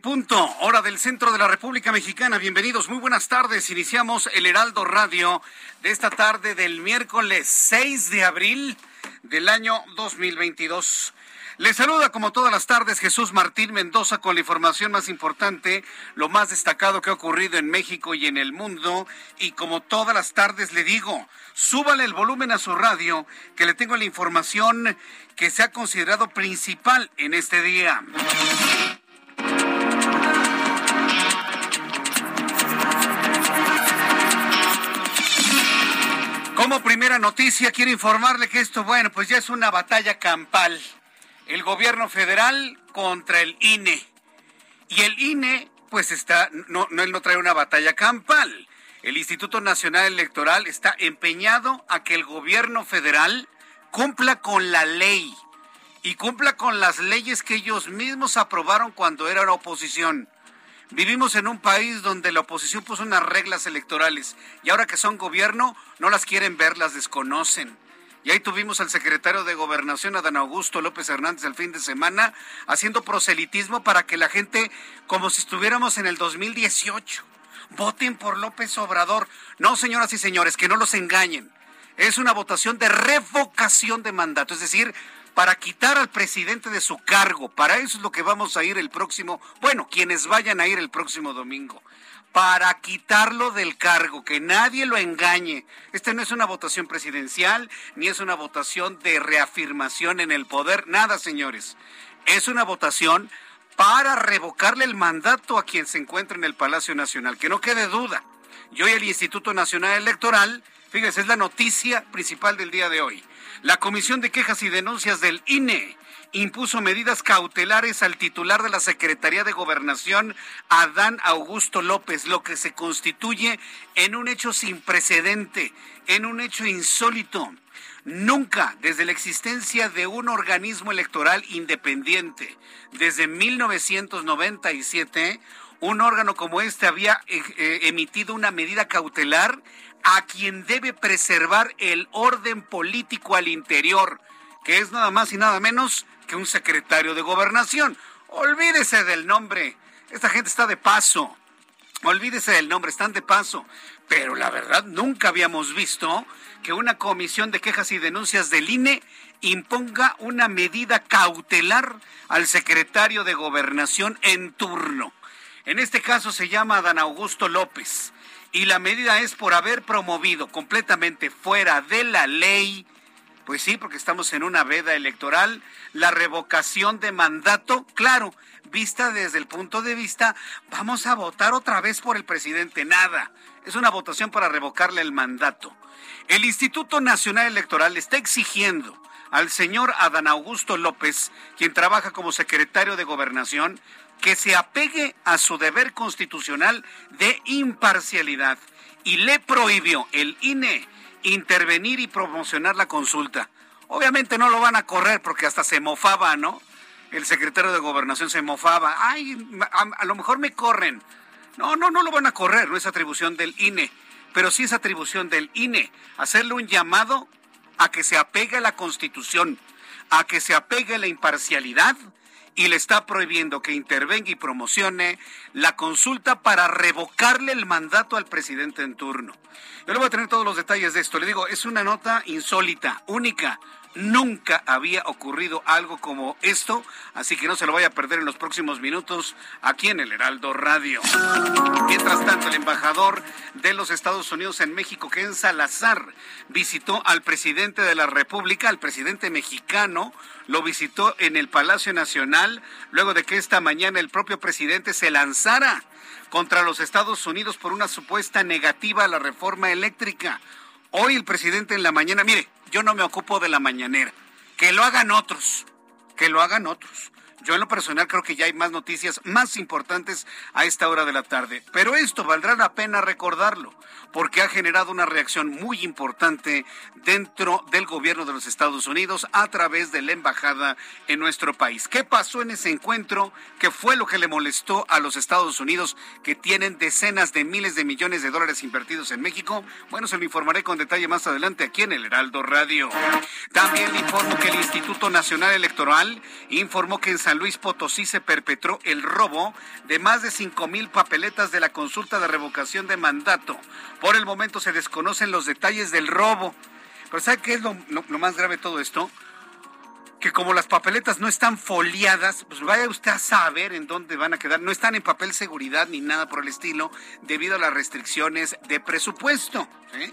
Punto, hora del centro de la República Mexicana. Bienvenidos, muy buenas tardes. Iniciamos el Heraldo Radio de esta tarde del miércoles 6 de abril del año 2022. Les saluda como todas las tardes Jesús Martín Mendoza con la información más importante, lo más destacado que ha ocurrido en México y en el mundo. Y como todas las tardes le digo, súbale el volumen a su radio, que le tengo la información que se ha considerado principal en este día. Como primera noticia, quiero informarle que esto, bueno, pues ya es una batalla campal. El gobierno federal contra el INE. Y el INE, pues está, no, él no trae una batalla campal. El Instituto Nacional Electoral está empeñado a que el gobierno federal cumpla con la ley y cumpla con las leyes que ellos mismos aprobaron cuando era la oposición. Vivimos en un país donde la oposición puso unas reglas electorales y ahora que son gobierno no las quieren ver, las desconocen. Y ahí tuvimos al secretario de Gobernación, Adán Augusto López Hernández, el fin de semana, haciendo proselitismo para que la gente, como si estuviéramos en el 2018, voten por López Obrador. No, señoras y señores, que no los engañen. Es una votación de revocación de mandato, es decir, para quitar al presidente de su cargo. Para eso es lo que vamos a ir el próximo, bueno, quienes vayan a ir el próximo domingo. Para quitarlo del cargo, que nadie lo engañe. Esta no es una votación presidencial, ni es una votación de reafirmación en el poder, nada, señores. Es una votación para revocarle el mandato a quien se encuentra en el Palacio Nacional. Que no quede duda. Y hoy el Instituto Nacional Electoral, fíjense, es la noticia principal del día de hoy. La Comisión de Quejas y Denuncias del INE impuso medidas cautelares al titular de la Secretaría de Gobernación, Adán Augusto López, lo que se constituye en un hecho sin precedente, en un hecho insólito. Nunca, desde la existencia de un organismo electoral independiente, desde 1997, un órgano como este había eh, emitido una medida cautelar a quien debe preservar el orden político al interior, que es nada más y nada menos que un secretario de gobernación. Olvídese del nombre. Esta gente está de paso. Olvídese del nombre, están de paso. Pero la verdad, nunca habíamos visto que una comisión de quejas y denuncias del INE imponga una medida cautelar al secretario de gobernación en turno. En este caso se llama Adán Augusto López y la medida es por haber promovido completamente fuera de la ley, pues sí, porque estamos en una veda electoral, la revocación de mandato, claro, vista desde el punto de vista, vamos a votar otra vez por el presidente, nada, es una votación para revocarle el mandato. El Instituto Nacional Electoral está exigiendo al señor Adán Augusto López, quien trabaja como secretario de Gobernación, que se apegue a su deber constitucional de imparcialidad y le prohibió el INE intervenir y promocionar la consulta. Obviamente no lo van a correr porque hasta se mofaba, ¿no? El secretario de Gobernación se mofaba. Ay, a, a lo mejor me corren. No, no, no lo van a correr, no es atribución del INE, pero sí es atribución del INE hacerle un llamado a que se apegue a la Constitución, a que se apegue a la imparcialidad y le está prohibiendo que intervenga y promocione la consulta para revocarle el mandato al presidente en turno. Yo le voy a tener todos los detalles de esto. Le digo, es una nota insólita, única. Nunca había ocurrido algo como esto, así que no se lo vaya a perder en los próximos minutos aquí en el Heraldo Radio. Mientras tanto, el embajador de los Estados Unidos en México, Ken Salazar, visitó al presidente de la República, al presidente mexicano, lo visitó en el Palacio Nacional, luego de que esta mañana el propio presidente se lanzara contra los Estados Unidos por una supuesta negativa a la reforma eléctrica. Hoy el presidente en la mañana, mire, yo no me ocupo de la mañanera. Que lo hagan otros, que lo hagan otros. Yo en lo personal creo que ya hay más noticias más importantes a esta hora de la tarde. Pero esto valdrá la pena recordarlo, porque ha generado una reacción muy importante dentro del gobierno de los Estados Unidos a través de la embajada en nuestro país. ¿Qué pasó en ese encuentro? ¿Qué fue lo que le molestó a los Estados Unidos que tienen decenas de miles de millones de dólares invertidos en México? Bueno, se lo informaré con detalle más adelante aquí en el Heraldo Radio. También le informo que el Instituto Nacional Electoral informó que en San Luis Potosí se perpetró el robo de más de cinco mil papeletas de la consulta de revocación de mandato. Por el momento se desconocen los detalles del robo. Pero ¿sabe qué es lo, lo más grave de todo esto? que como las papeletas no están foliadas, pues vaya usted a saber en dónde van a quedar. No están en papel seguridad ni nada por el estilo, debido a las restricciones de presupuesto. ¿sí?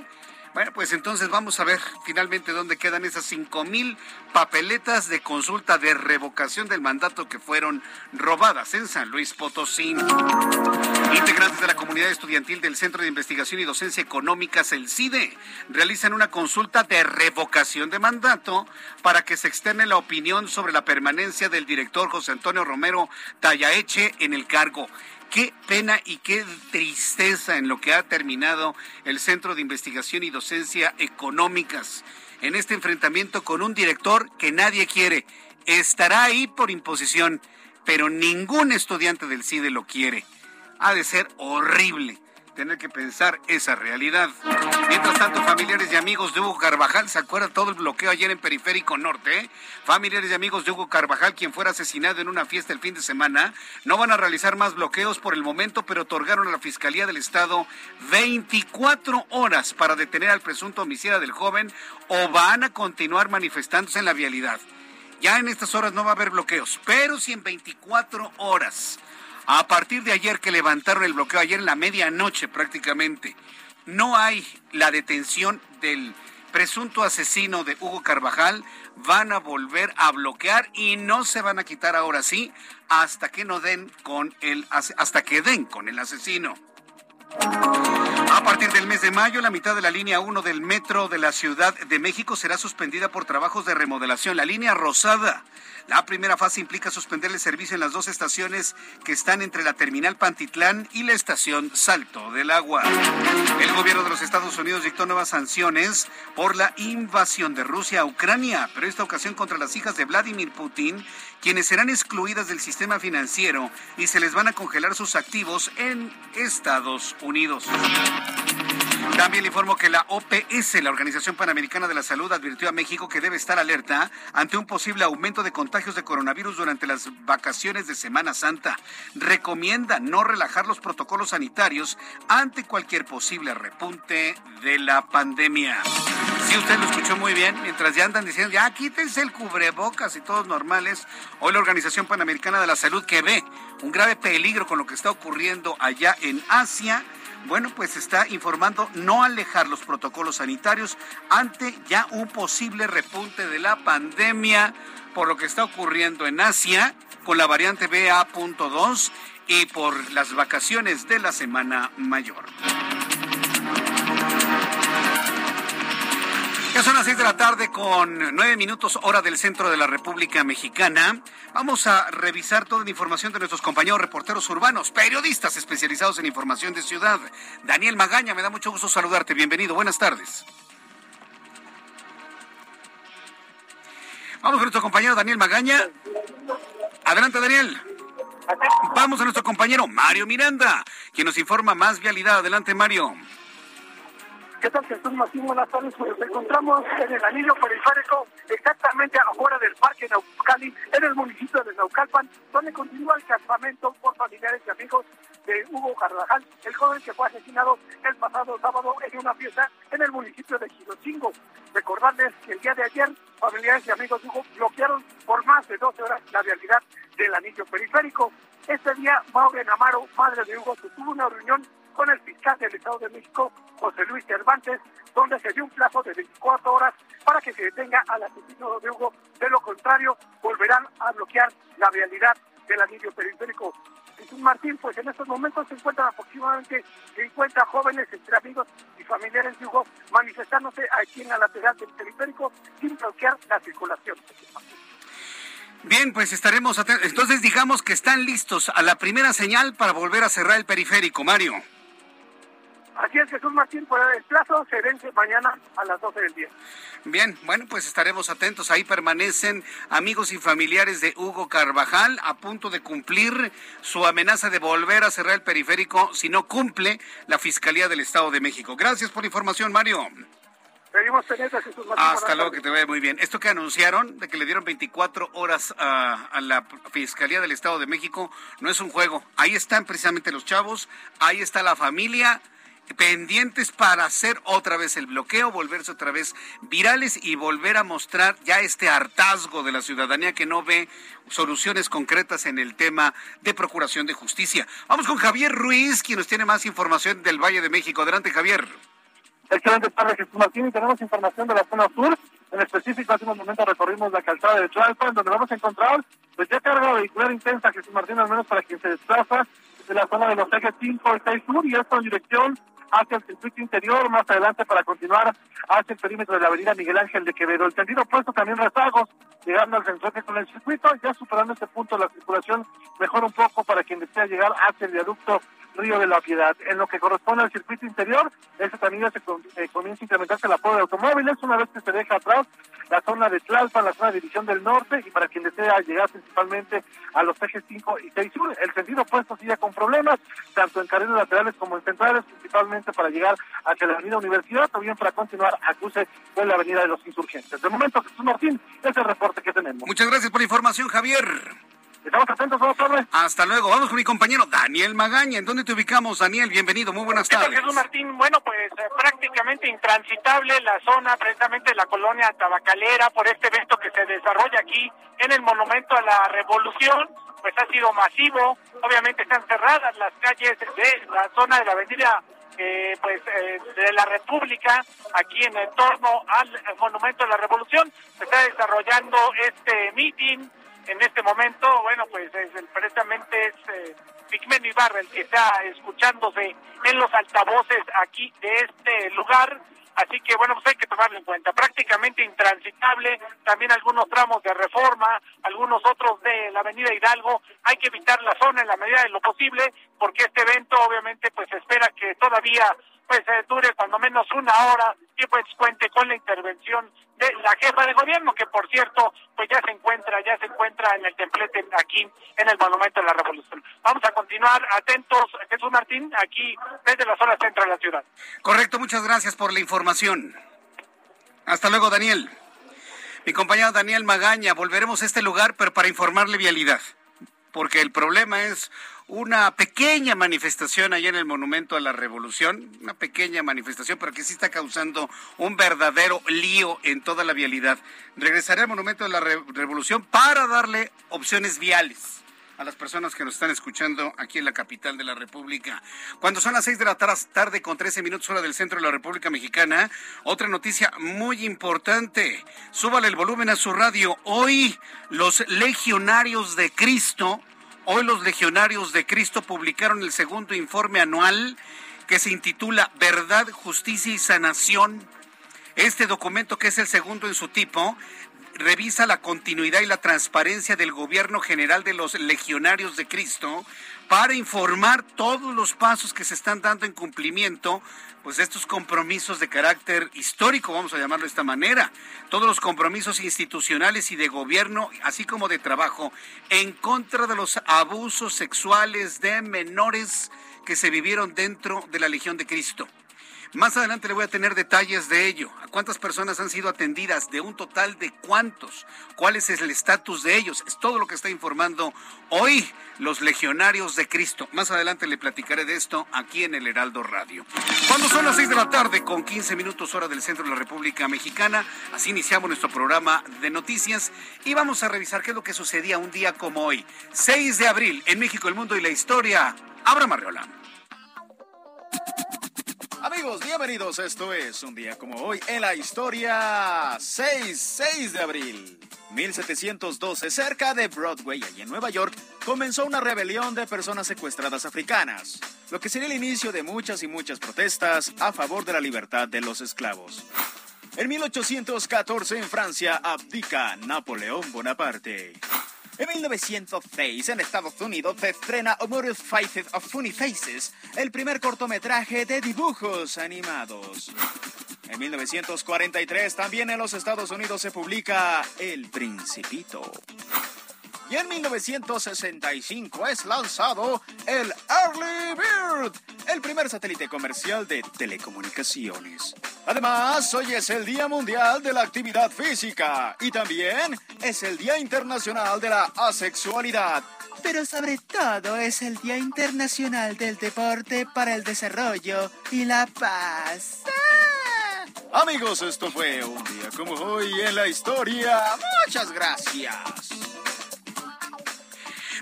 Bueno, pues entonces vamos a ver finalmente dónde quedan esas cinco mil papeletas de consulta de revocación del mandato que fueron robadas en San Luis Potosí. Integrantes de la comunidad estudiantil del Centro de Investigación y Docencia Económicas, el CIDE, realizan una consulta de revocación de mandato para que se externe la opinión sobre la permanencia del director José Antonio Romero Tallaeche en el cargo. Qué pena y qué tristeza en lo que ha terminado el Centro de Investigación y Docencia Económicas en este enfrentamiento con un director que nadie quiere. Estará ahí por imposición, pero ningún estudiante del CIDE lo quiere. Ha de ser horrible tener que pensar esa realidad. Mientras tanto, familiares y amigos de Hugo Carvajal, ¿se acuerdan todo el bloqueo ayer en Periférico Norte? Eh? Familiares y amigos de Hugo Carvajal, quien fuera asesinado en una fiesta el fin de semana, no van a realizar más bloqueos por el momento, pero otorgaron a la Fiscalía del Estado 24 horas para detener al presunto homicida del joven o van a continuar manifestándose en la vialidad. Ya en estas horas no va a haber bloqueos, pero si en 24 horas a partir de ayer que levantaron el bloqueo, ayer en la medianoche prácticamente, no hay la detención del presunto asesino de Hugo Carvajal, van a volver a bloquear y no se van a quitar ahora sí hasta que no den con el hasta que den con el asesino. A partir del mes de mayo, la mitad de la línea 1 del metro de la Ciudad de México será suspendida por trabajos de remodelación. La línea rosada la primera fase implica suspender el servicio en las dos estaciones que están entre la terminal Pantitlán y la estación Salto del Agua. El gobierno de los Estados Unidos dictó nuevas sanciones por la invasión de Rusia a Ucrania, pero esta ocasión contra las hijas de Vladimir Putin, quienes serán excluidas del sistema financiero y se les van a congelar sus activos en Estados Unidos. También le informo que la OPS, la Organización Panamericana de la Salud, advirtió a México que debe estar alerta ante un posible aumento de contagios de coronavirus durante las vacaciones de Semana Santa. Recomienda no relajar los protocolos sanitarios ante cualquier posible repunte de la pandemia. Si usted lo escuchó muy bien, mientras ya andan diciendo, ya quítense el cubrebocas y todos normales, hoy la Organización Panamericana de la Salud que ve un grave peligro con lo que está ocurriendo allá en Asia, bueno, pues está informando no alejar los protocolos sanitarios ante ya un posible repunte de la pandemia por lo que está ocurriendo en Asia con la variante BA.2 y por las vacaciones de la Semana Mayor. Ya son las seis de la tarde con nueve minutos hora del centro de la República Mexicana. Vamos a revisar toda la información de nuestros compañeros reporteros urbanos, periodistas especializados en información de ciudad. Daniel Magaña, me da mucho gusto saludarte. Bienvenido, buenas tardes. Vamos con nuestro compañero Daniel Magaña. Adelante, Daniel. Vamos a nuestro compañero Mario Miranda, quien nos informa más vialidad. Adelante, Mario. ¿Qué tal, Jesús Martín? Buenas tardes. Pues nos encontramos en el anillo periférico, exactamente afuera del Parque Naucali, en el municipio de Naucalpan, donde continúa el campamento por familiares y amigos de Hugo Carvajal, el joven que fue asesinado el pasado sábado en una fiesta en el municipio de Girochingo. Recordarles que el día de ayer, familiares y amigos de Hugo bloquearon por más de 12 horas la vialidad del anillo periférico. Este día, Maureen Amaro, madre de Hugo, tuvo una reunión con el fiscal del Estado de México, José Luis Cervantes, donde se dio un plazo de 24 horas para que se detenga al asesino de Hugo. De lo contrario, volverán a bloquear la vialidad del anillo periférico. Jesús Martín, pues en estos momentos se encuentran aproximadamente 50 jóvenes entre amigos y familiares de Hugo manifestándose aquí en la lateral del periférico sin bloquear la circulación. Bien, pues estaremos atentos. Entonces digamos que están listos a la primera señal para volver a cerrar el periférico, Mario. Así es, Jesús Martín, por el plazo se vence mañana a las 12 del día. Bien, bueno, pues estaremos atentos. Ahí permanecen amigos y familiares de Hugo Carvajal a punto de cumplir su amenaza de volver a cerrar el periférico si no cumple la Fiscalía del Estado de México. Gracias por la información, Mario. Jesús Martín. Hasta luego, que te vaya muy bien. Esto que anunciaron, de que le dieron 24 horas a, a, la Fiscalía del Estado de México, no es un juego. Ahí están precisamente los chavos, ahí está la familia pendientes para hacer otra vez el bloqueo, volverse otra vez virales y volver a mostrar ya este hartazgo de la ciudadanía que no ve soluciones concretas en el tema de procuración de justicia. Vamos con Javier Ruiz, quien nos tiene más información del Valle de México. Adelante, Javier. Excelente tarde, Jesús Martín. Tenemos información de la zona sur. En específico, hace unos momentos recorrimos la calzada de Tlalpan, donde vamos a encontrar pues ya carga vehicular intensa, Jesús Martín, al menos para quien se desplaza de la zona de los ejes 5 y 6 sur, y esto en dirección hacia el circuito interior, más adelante para continuar hacia el perímetro de la avenida Miguel Ángel de Quevedo. El sentido opuesto también rezagos, llegando al centro con el circuito, ya superando este punto la circulación mejora un poco para quien desea llegar hacia el viaducto Río de la Piedad. En lo que corresponde al circuito interior, este ya se eh, comienza a incrementarse el apoyo de automóviles, una vez que se deja atrás la zona de Tlalpan, la zona de División del Norte, y para quien desea llegar principalmente a los ejes 5 y 6 sur, el sentido opuesto sigue con problemas, tanto en carriles laterales como en centrales, principalmente para llegar hacia la avenida Universidad, o bien para continuar a cruce con la avenida de los Insurgentes. De momento, Jesús Martín, es el reporte que tenemos. Muchas gracias por la información, Javier. Estamos atentos, vamos Hasta luego. Vamos con mi compañero Daniel Magaña. ¿En dónde te ubicamos, Daniel? Bienvenido. Muy buenas tardes. Jesús Martín, bueno, pues eh, prácticamente intransitable la zona, precisamente la colonia tabacalera, por este evento que se desarrolla aquí en el Monumento a la Revolución. Pues ha sido masivo. Obviamente están cerradas las calles de la zona de la avenida eh, pues eh, de la República aquí en el torno al Monumento a la Revolución se está desarrollando este meeting en este momento, bueno, pues es precisamente es eh, Ibarra el que está escuchándose en los altavoces aquí de este lugar. Así que bueno, pues hay que tomarlo en cuenta. Prácticamente intransitable, también algunos tramos de reforma, algunos otros de la avenida Hidalgo. Hay que evitar la zona en la medida de lo posible, porque este evento obviamente pues espera que todavía pues eh, dure cuando menos una hora y pues cuente con la intervención de la jefa de gobierno, que por cierto, pues ya se encuentra, ya se encuentra en el templete aquí en el Monumento de la Revolución. Vamos a continuar atentos, Jesús Martín, aquí desde la zona central de la ciudad. Correcto, muchas gracias por la información. Hasta luego, Daniel. Mi compañero Daniel Magaña, volveremos a este lugar, pero para informarle vialidad, porque el problema es una pequeña manifestación allá en el Monumento a la Revolución, una pequeña manifestación, pero que sí está causando un verdadero lío en toda la vialidad. Regresaré al Monumento a la Revolución para darle opciones viales a las personas que nos están escuchando aquí en la capital de la República. Cuando son las seis de la tarde con 13 minutos hora del centro de la República Mexicana, otra noticia muy importante. Súbale el volumen a su radio. Hoy los legionarios de Cristo Hoy los legionarios de Cristo publicaron el segundo informe anual que se intitula Verdad, Justicia y Sanación. Este documento, que es el segundo en su tipo, revisa la continuidad y la transparencia del gobierno general de los legionarios de Cristo para informar todos los pasos que se están dando en cumplimiento pues estos compromisos de carácter histórico, vamos a llamarlo de esta manera, todos los compromisos institucionales y de gobierno, así como de trabajo, en contra de los abusos sexuales de menores que se vivieron dentro de la Legión de Cristo. Más adelante le voy a tener detalles de ello. ¿A cuántas personas han sido atendidas? ¿De un total de cuántos? ¿Cuál es el estatus de ellos? Es todo lo que está informando hoy los legionarios de Cristo. Más adelante le platicaré de esto aquí en el Heraldo Radio. Cuando son las 6 de la tarde con 15 minutos hora del centro de la República Mexicana, así iniciamos nuestro programa de noticias y vamos a revisar qué es lo que sucedía un día como hoy, 6 de abril, en México, el mundo y la historia. Abra Marriola. Amigos, bienvenidos. Esto es un día como hoy en la historia 6, 6 de abril. 1712, cerca de Broadway, allí en Nueva York, comenzó una rebelión de personas secuestradas africanas, lo que sería el inicio de muchas y muchas protestas a favor de la libertad de los esclavos. En 1814, en Francia, abdica Napoleón Bonaparte. En 1906, en Estados Unidos, se estrena Humorous Faces of Funny Faces, el primer cortometraje de dibujos animados. En 1943, también en los Estados Unidos se publica El Principito. Y en 1965 es lanzado el Early Bird, el primer satélite comercial de telecomunicaciones. Además, hoy es el Día Mundial de la Actividad Física y también es el Día Internacional de la Asexualidad. Pero sobre todo es el Día Internacional del Deporte para el Desarrollo y la Paz. ¡Ah! Amigos, esto fue un día como hoy en la historia. Muchas gracias.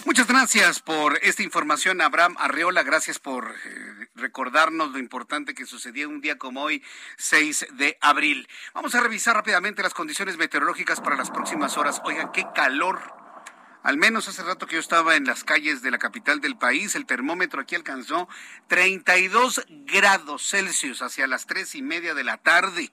Muchas gracias por esta información, Abraham Arreola. Gracias por eh, recordarnos lo importante que sucedió un día como hoy, 6 de abril. Vamos a revisar rápidamente las condiciones meteorológicas para las próximas horas. Oigan, qué calor. Al menos hace rato que yo estaba en las calles de la capital del país, el termómetro aquí alcanzó 32 grados Celsius hacia las tres y media de la tarde.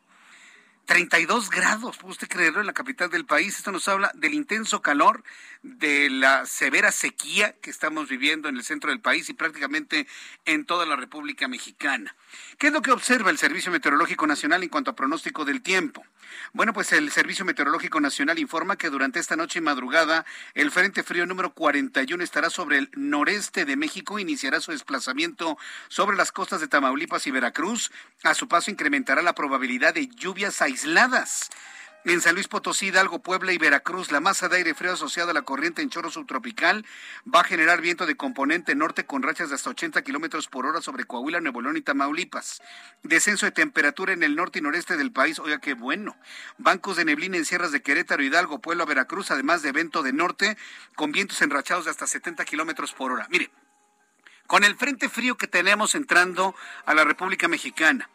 32 grados, ¿puede usted creerlo? En la capital del país. Esto nos habla del intenso calor, de la severa sequía que estamos viviendo en el centro del país y prácticamente en toda la República Mexicana. ¿Qué es lo que observa el Servicio Meteorológico Nacional en cuanto a pronóstico del tiempo? Bueno, pues el Servicio Meteorológico Nacional informa que durante esta noche y madrugada el Frente Frío número 41 estará sobre el noreste de México, iniciará su desplazamiento sobre las costas de Tamaulipas y Veracruz. A su paso incrementará la probabilidad de lluvias aisladas. En San Luis Potosí, Hidalgo, Puebla y Veracruz, la masa de aire frío asociada a la corriente en chorro subtropical va a generar viento de componente norte con rachas de hasta 80 kilómetros por hora sobre Coahuila, Nuevo León y Tamaulipas. Descenso de temperatura en el norte y noreste del país, oiga qué bueno. Bancos de neblina en sierras de Querétaro, Hidalgo, Puebla, Veracruz, además de viento de norte con vientos enrachados de hasta 70 kilómetros por hora. Mire, con el frente frío que tenemos entrando a la República Mexicana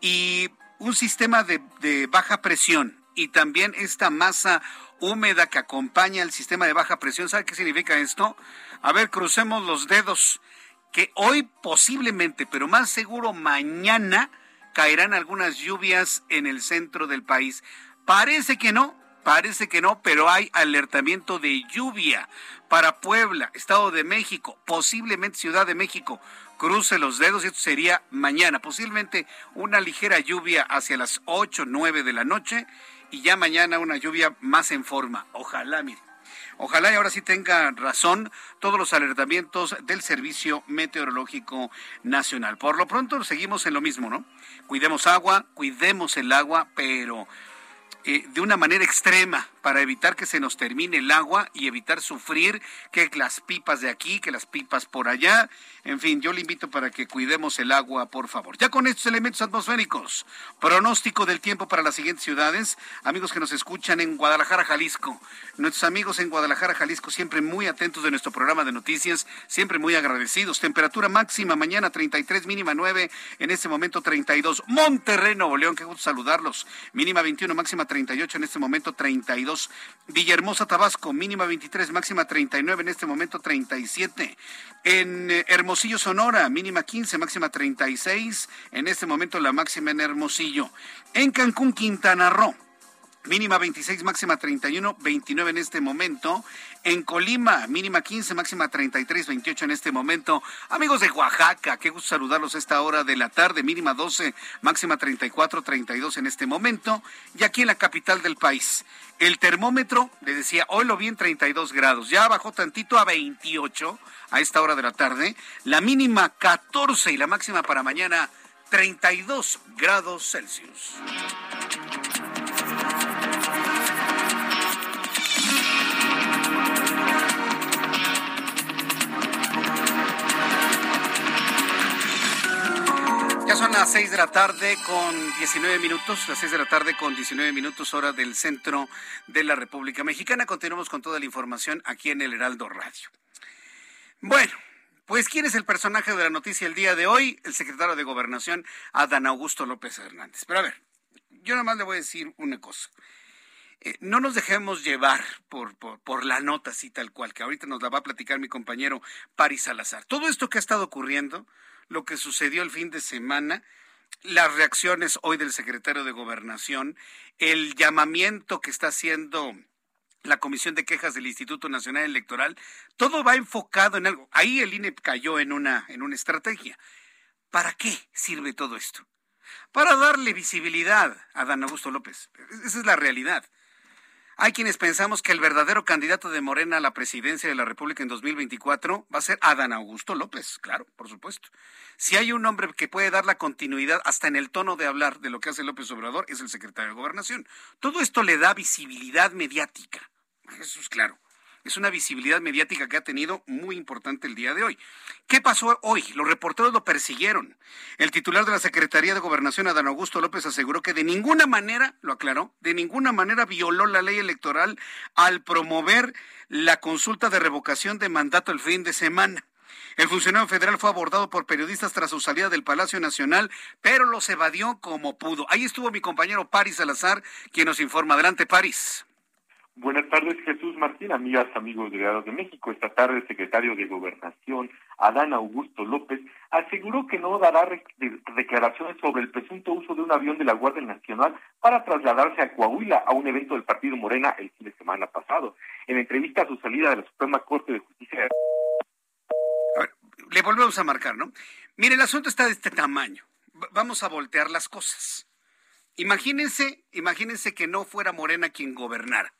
y un sistema de, de baja presión y también esta masa húmeda que acompaña el sistema de baja presión. ¿Sabe qué significa esto? A ver, crucemos los dedos, que hoy posiblemente, pero más seguro mañana, caerán algunas lluvias en el centro del país. Parece que no, parece que no, pero hay alertamiento de lluvia para Puebla, Estado de México, posiblemente Ciudad de México. Cruce los dedos y esto sería mañana, posiblemente una ligera lluvia hacia las 8, 9 de la noche y ya mañana una lluvia más en forma. Ojalá, mire. Ojalá y ahora sí tenga razón todos los alertamientos del Servicio Meteorológico Nacional. Por lo pronto seguimos en lo mismo, ¿no? Cuidemos agua, cuidemos el agua, pero de una manera extrema para evitar que se nos termine el agua y evitar sufrir que las pipas de aquí, que las pipas por allá. En fin, yo le invito para que cuidemos el agua, por favor. Ya con estos elementos atmosféricos, pronóstico del tiempo para las siguientes ciudades. Amigos que nos escuchan en Guadalajara, Jalisco. Nuestros amigos en Guadalajara, Jalisco, siempre muy atentos de nuestro programa de noticias, siempre muy agradecidos. Temperatura máxima mañana 33, mínima 9, en este momento 32. Monterrey, Nuevo León, qué gusto saludarlos. Mínima 21, máxima 38, en este momento 32. Villahermosa, Tabasco, mínima 23, máxima 39, en este momento 37. En eh, Hermosillo, Sonora, mínima 15, máxima 36, en este momento la máxima en Hermosillo. En Cancún, Quintana Roo. Mínima 26, máxima 31, 29 en este momento. En Colima, mínima 15, máxima 33, 28 en este momento. Amigos de Oaxaca, qué gusto saludarlos a esta hora de la tarde. Mínima 12, máxima 34, 32 en este momento. Y aquí en la capital del país. El termómetro, le decía, hoy lo vi en 32 grados. Ya bajó tantito a 28 a esta hora de la tarde. La mínima 14 y la máxima para mañana 32 grados Celsius. Ya son las 6 de la tarde con 19 minutos, las 6 de la tarde con 19 minutos hora del centro de la República Mexicana. Continuamos con toda la información aquí en el Heraldo Radio. Bueno, pues ¿quién es el personaje de la noticia el día de hoy? El secretario de Gobernación, Adán Augusto López Hernández. Pero a ver, yo nada más le voy a decir una cosa. Eh, no nos dejemos llevar por, por, por, la nota así tal cual, que ahorita nos la va a platicar mi compañero Paris Salazar. Todo esto que ha estado ocurriendo, lo que sucedió el fin de semana, las reacciones hoy del secretario de Gobernación, el llamamiento que está haciendo la Comisión de Quejas del Instituto Nacional Electoral, todo va enfocado en algo. Ahí el INE cayó en una, en una estrategia. ¿Para qué sirve todo esto? Para darle visibilidad a Dan Augusto López. Esa es la realidad. Hay quienes pensamos que el verdadero candidato de Morena a la presidencia de la República en 2024 va a ser Adán Augusto López, claro, por supuesto. Si hay un hombre que puede dar la continuidad hasta en el tono de hablar de lo que hace López Obrador, es el secretario de Gobernación. Todo esto le da visibilidad mediática. Eso es claro. Es una visibilidad mediática que ha tenido muy importante el día de hoy. ¿Qué pasó hoy? Los reporteros lo persiguieron. El titular de la Secretaría de Gobernación, Adán Augusto López, aseguró que de ninguna manera, lo aclaró, de ninguna manera violó la ley electoral al promover la consulta de revocación de mandato el fin de semana. El funcionario federal fue abordado por periodistas tras su salida del Palacio Nacional, pero los evadió como pudo. Ahí estuvo mi compañero Paris Salazar, quien nos informa. Adelante, Paris. Buenas tardes, Jesús Martín, amigas, amigos de de México. Esta tarde, el secretario de Gobernación, Adán Augusto López, aseguró que no dará declaraciones sobre el presunto uso de un avión de la Guardia Nacional para trasladarse a Coahuila a un evento del Partido Morena el fin de semana pasado. En entrevista a su salida de la Suprema Corte de Justicia. Le volvemos a marcar, ¿no? Mire, el asunto está de este tamaño. vamos a voltear las cosas. Imagínense, imagínense que no fuera Morena quien gobernara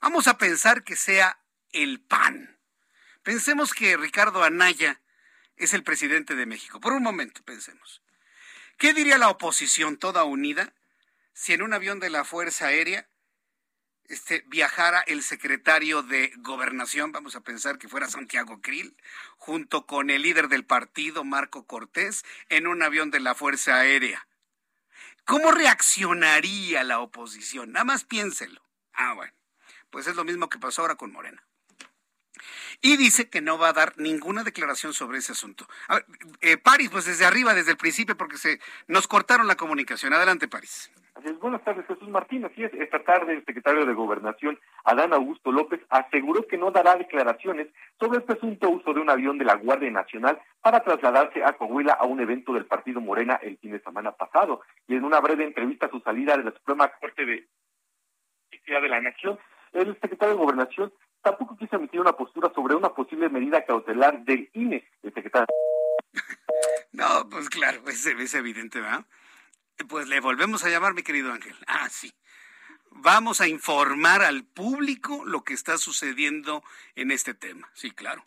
Vamos a pensar que sea el PAN. Pensemos que Ricardo Anaya es el presidente de México. Por un momento, pensemos. ¿Qué diría la oposición toda unida si en un avión de la Fuerza Aérea este, viajara el secretario de Gobernación, vamos a pensar que fuera Santiago Krill, junto con el líder del partido, Marco Cortés, en un avión de la Fuerza Aérea? ¿Cómo reaccionaría la oposición? Nada más piénselo. Ah, bueno. Pues es lo mismo que pasó ahora con Morena. Y dice que no va a dar ninguna declaración sobre ese asunto. A ver, eh, París, pues desde arriba, desde el principio, porque se nos cortaron la comunicación. Adelante, París. Buenas tardes, Jesús Martín. Así es, esta tarde el secretario de Gobernación, Adán Augusto López, aseguró que no dará declaraciones sobre el presunto uso de un avión de la Guardia Nacional para trasladarse a Coahuila a un evento del Partido Morena el fin de semana pasado. Y en una breve entrevista a su salida de la Suprema Corte de Justicia de la Nación, el secretario de Gobernación tampoco quiso emitir una postura sobre una posible medida cautelar del INE, el secretario. No, pues claro, es, es evidente, ¿verdad? Pues le volvemos a llamar, mi querido Ángel. Ah, sí. Vamos a informar al público lo que está sucediendo en este tema. Sí, claro.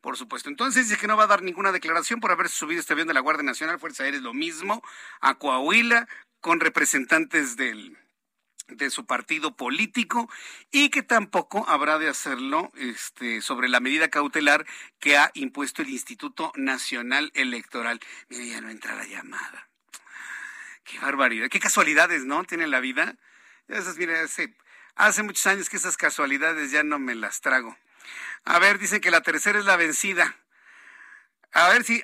Por supuesto. Entonces dice que no va a dar ninguna declaración por haberse subido este avión de la Guardia Nacional, Fuerza Aérea, es lo mismo, a Coahuila, con representantes del, de su partido político y que tampoco habrá de hacerlo este, sobre la medida cautelar que ha impuesto el Instituto Nacional Electoral. Mire, ya no entra la llamada. Qué barbaridad, qué casualidades, ¿no? Tiene la vida. Esas, mire, hace, hace muchos años que esas casualidades ya no me las trago. A ver, dicen que la tercera es la vencida. A ver si,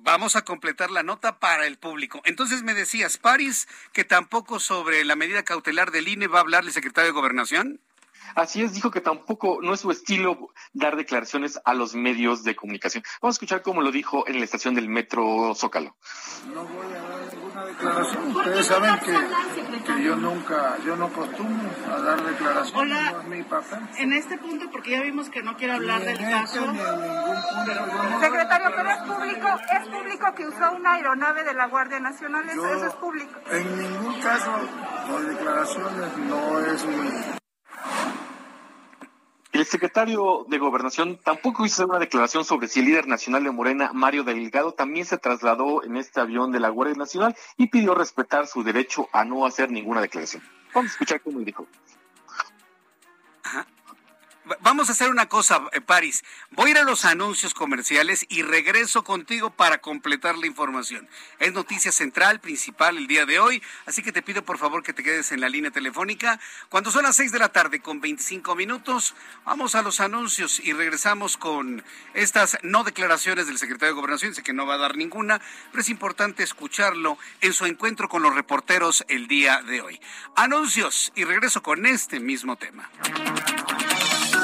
Vamos a completar la nota para el público. Entonces me decías, París, que tampoco sobre la medida cautelar del INE va a hablar el secretario de Gobernación. Así es, dijo que tampoco no es su estilo dar declaraciones a los medios de comunicación. Vamos a escuchar cómo lo dijo en la estación del metro Zócalo. No voy a declaración. Ustedes saben que, que yo nunca, yo no acostumbro a dar declaraciones. Hola, no es mi papel. En este punto, porque ya vimos que no quiere hablar del este, caso. Ni en ningún punto. Secretario, pero es público, es público que usó una aeronave de la Guardia Nacional, eso, eso es público. En ningún caso, las declaraciones no es mi secretario de Gobernación tampoco hizo una declaración sobre si el líder nacional de Morena, Mario Delgado, también se trasladó en este avión de la Guardia Nacional y pidió respetar su derecho a no hacer ninguna declaración. Vamos a escuchar cómo dijo. Vamos a hacer una cosa, eh, Paris. Voy a ir a los anuncios comerciales y regreso contigo para completar la información. Es noticia central, principal el día de hoy, así que te pido por favor que te quedes en la línea telefónica. Cuando son las 6 de la tarde con 25 minutos, vamos a los anuncios y regresamos con estas no declaraciones del secretario de Gobernación. Sé que no va a dar ninguna, pero es importante escucharlo en su encuentro con los reporteros el día de hoy. Anuncios y regreso con este mismo tema.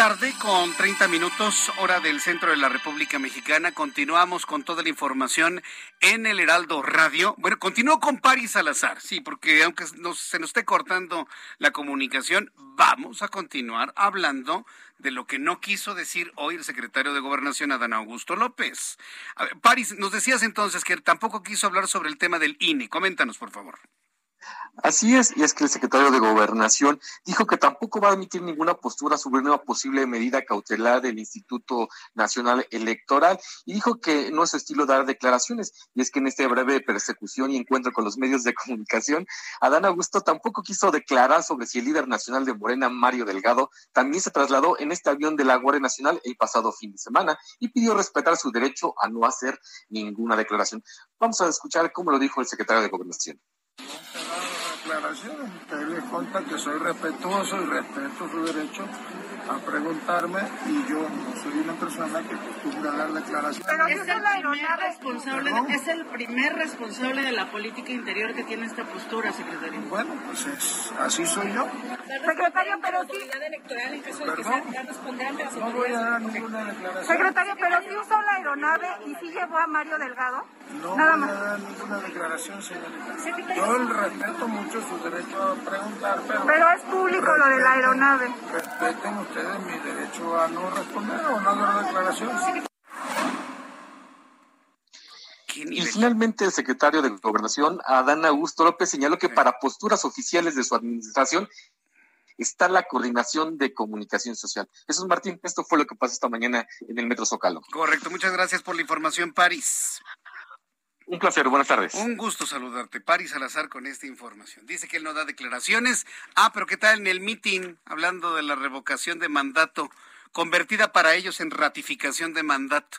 Tarde con 30 minutos, hora del centro de la República Mexicana. Continuamos con toda la información en el Heraldo Radio. Bueno, continúo con Paris Salazar, sí, porque aunque se nos esté cortando la comunicación, vamos a continuar hablando de lo que no quiso decir hoy el secretario de Gobernación, Adán Augusto López. Paris, nos decías entonces que tampoco quiso hablar sobre el tema del INE. Coméntanos, por favor. Así es, y es que el secretario de Gobernación dijo que tampoco va a emitir ninguna postura sobre una posible medida cautelar del Instituto Nacional Electoral y dijo que no es su estilo dar declaraciones. Y es que en esta breve persecución y encuentro con los medios de comunicación, Adán Augusto tampoco quiso declarar sobre si el líder nacional de Morena, Mario Delgado, también se trasladó en este avión de la Guardia Nacional el pasado fin de semana y pidió respetar su derecho a no hacer ninguna declaración. Vamos a escuchar cómo lo dijo el secretario de Gobernación declaraciones. Usted le conta que soy respetuoso y respeto su derecho a preguntarme y yo no soy una persona que acostumbra a dar declaraciones. Pero es el, primer responsable, es el primer responsable de la política interior que tiene esta postura, secretario. Bueno, pues es, así soy yo. Secretario, pero sí. No voy a dar ninguna declaración. Secretario, pero sí usó la aeronave y sí llevó a Mario Delgado. No Nada voy más. a dar ninguna declaración, señorita. Yo respeto mucho su derecho a preguntar, pero... Pero es público lo de la aeronave. Respeten ustedes mi derecho a no responder o no dar declaración. Y finalmente el secretario de Gobernación, Adán Augusto López, señaló que para posturas oficiales de su administración está la coordinación de comunicación social. Jesús Martín, esto fue lo que pasó esta mañana en el Metro Zócalo. Correcto, muchas gracias por la información, Paris. Un placer, buenas tardes. Un gusto saludarte, Paris Salazar, con esta información. Dice que él no da declaraciones. Ah, pero ¿qué tal en el meeting, hablando de la revocación de mandato, convertida para ellos en ratificación de mandato?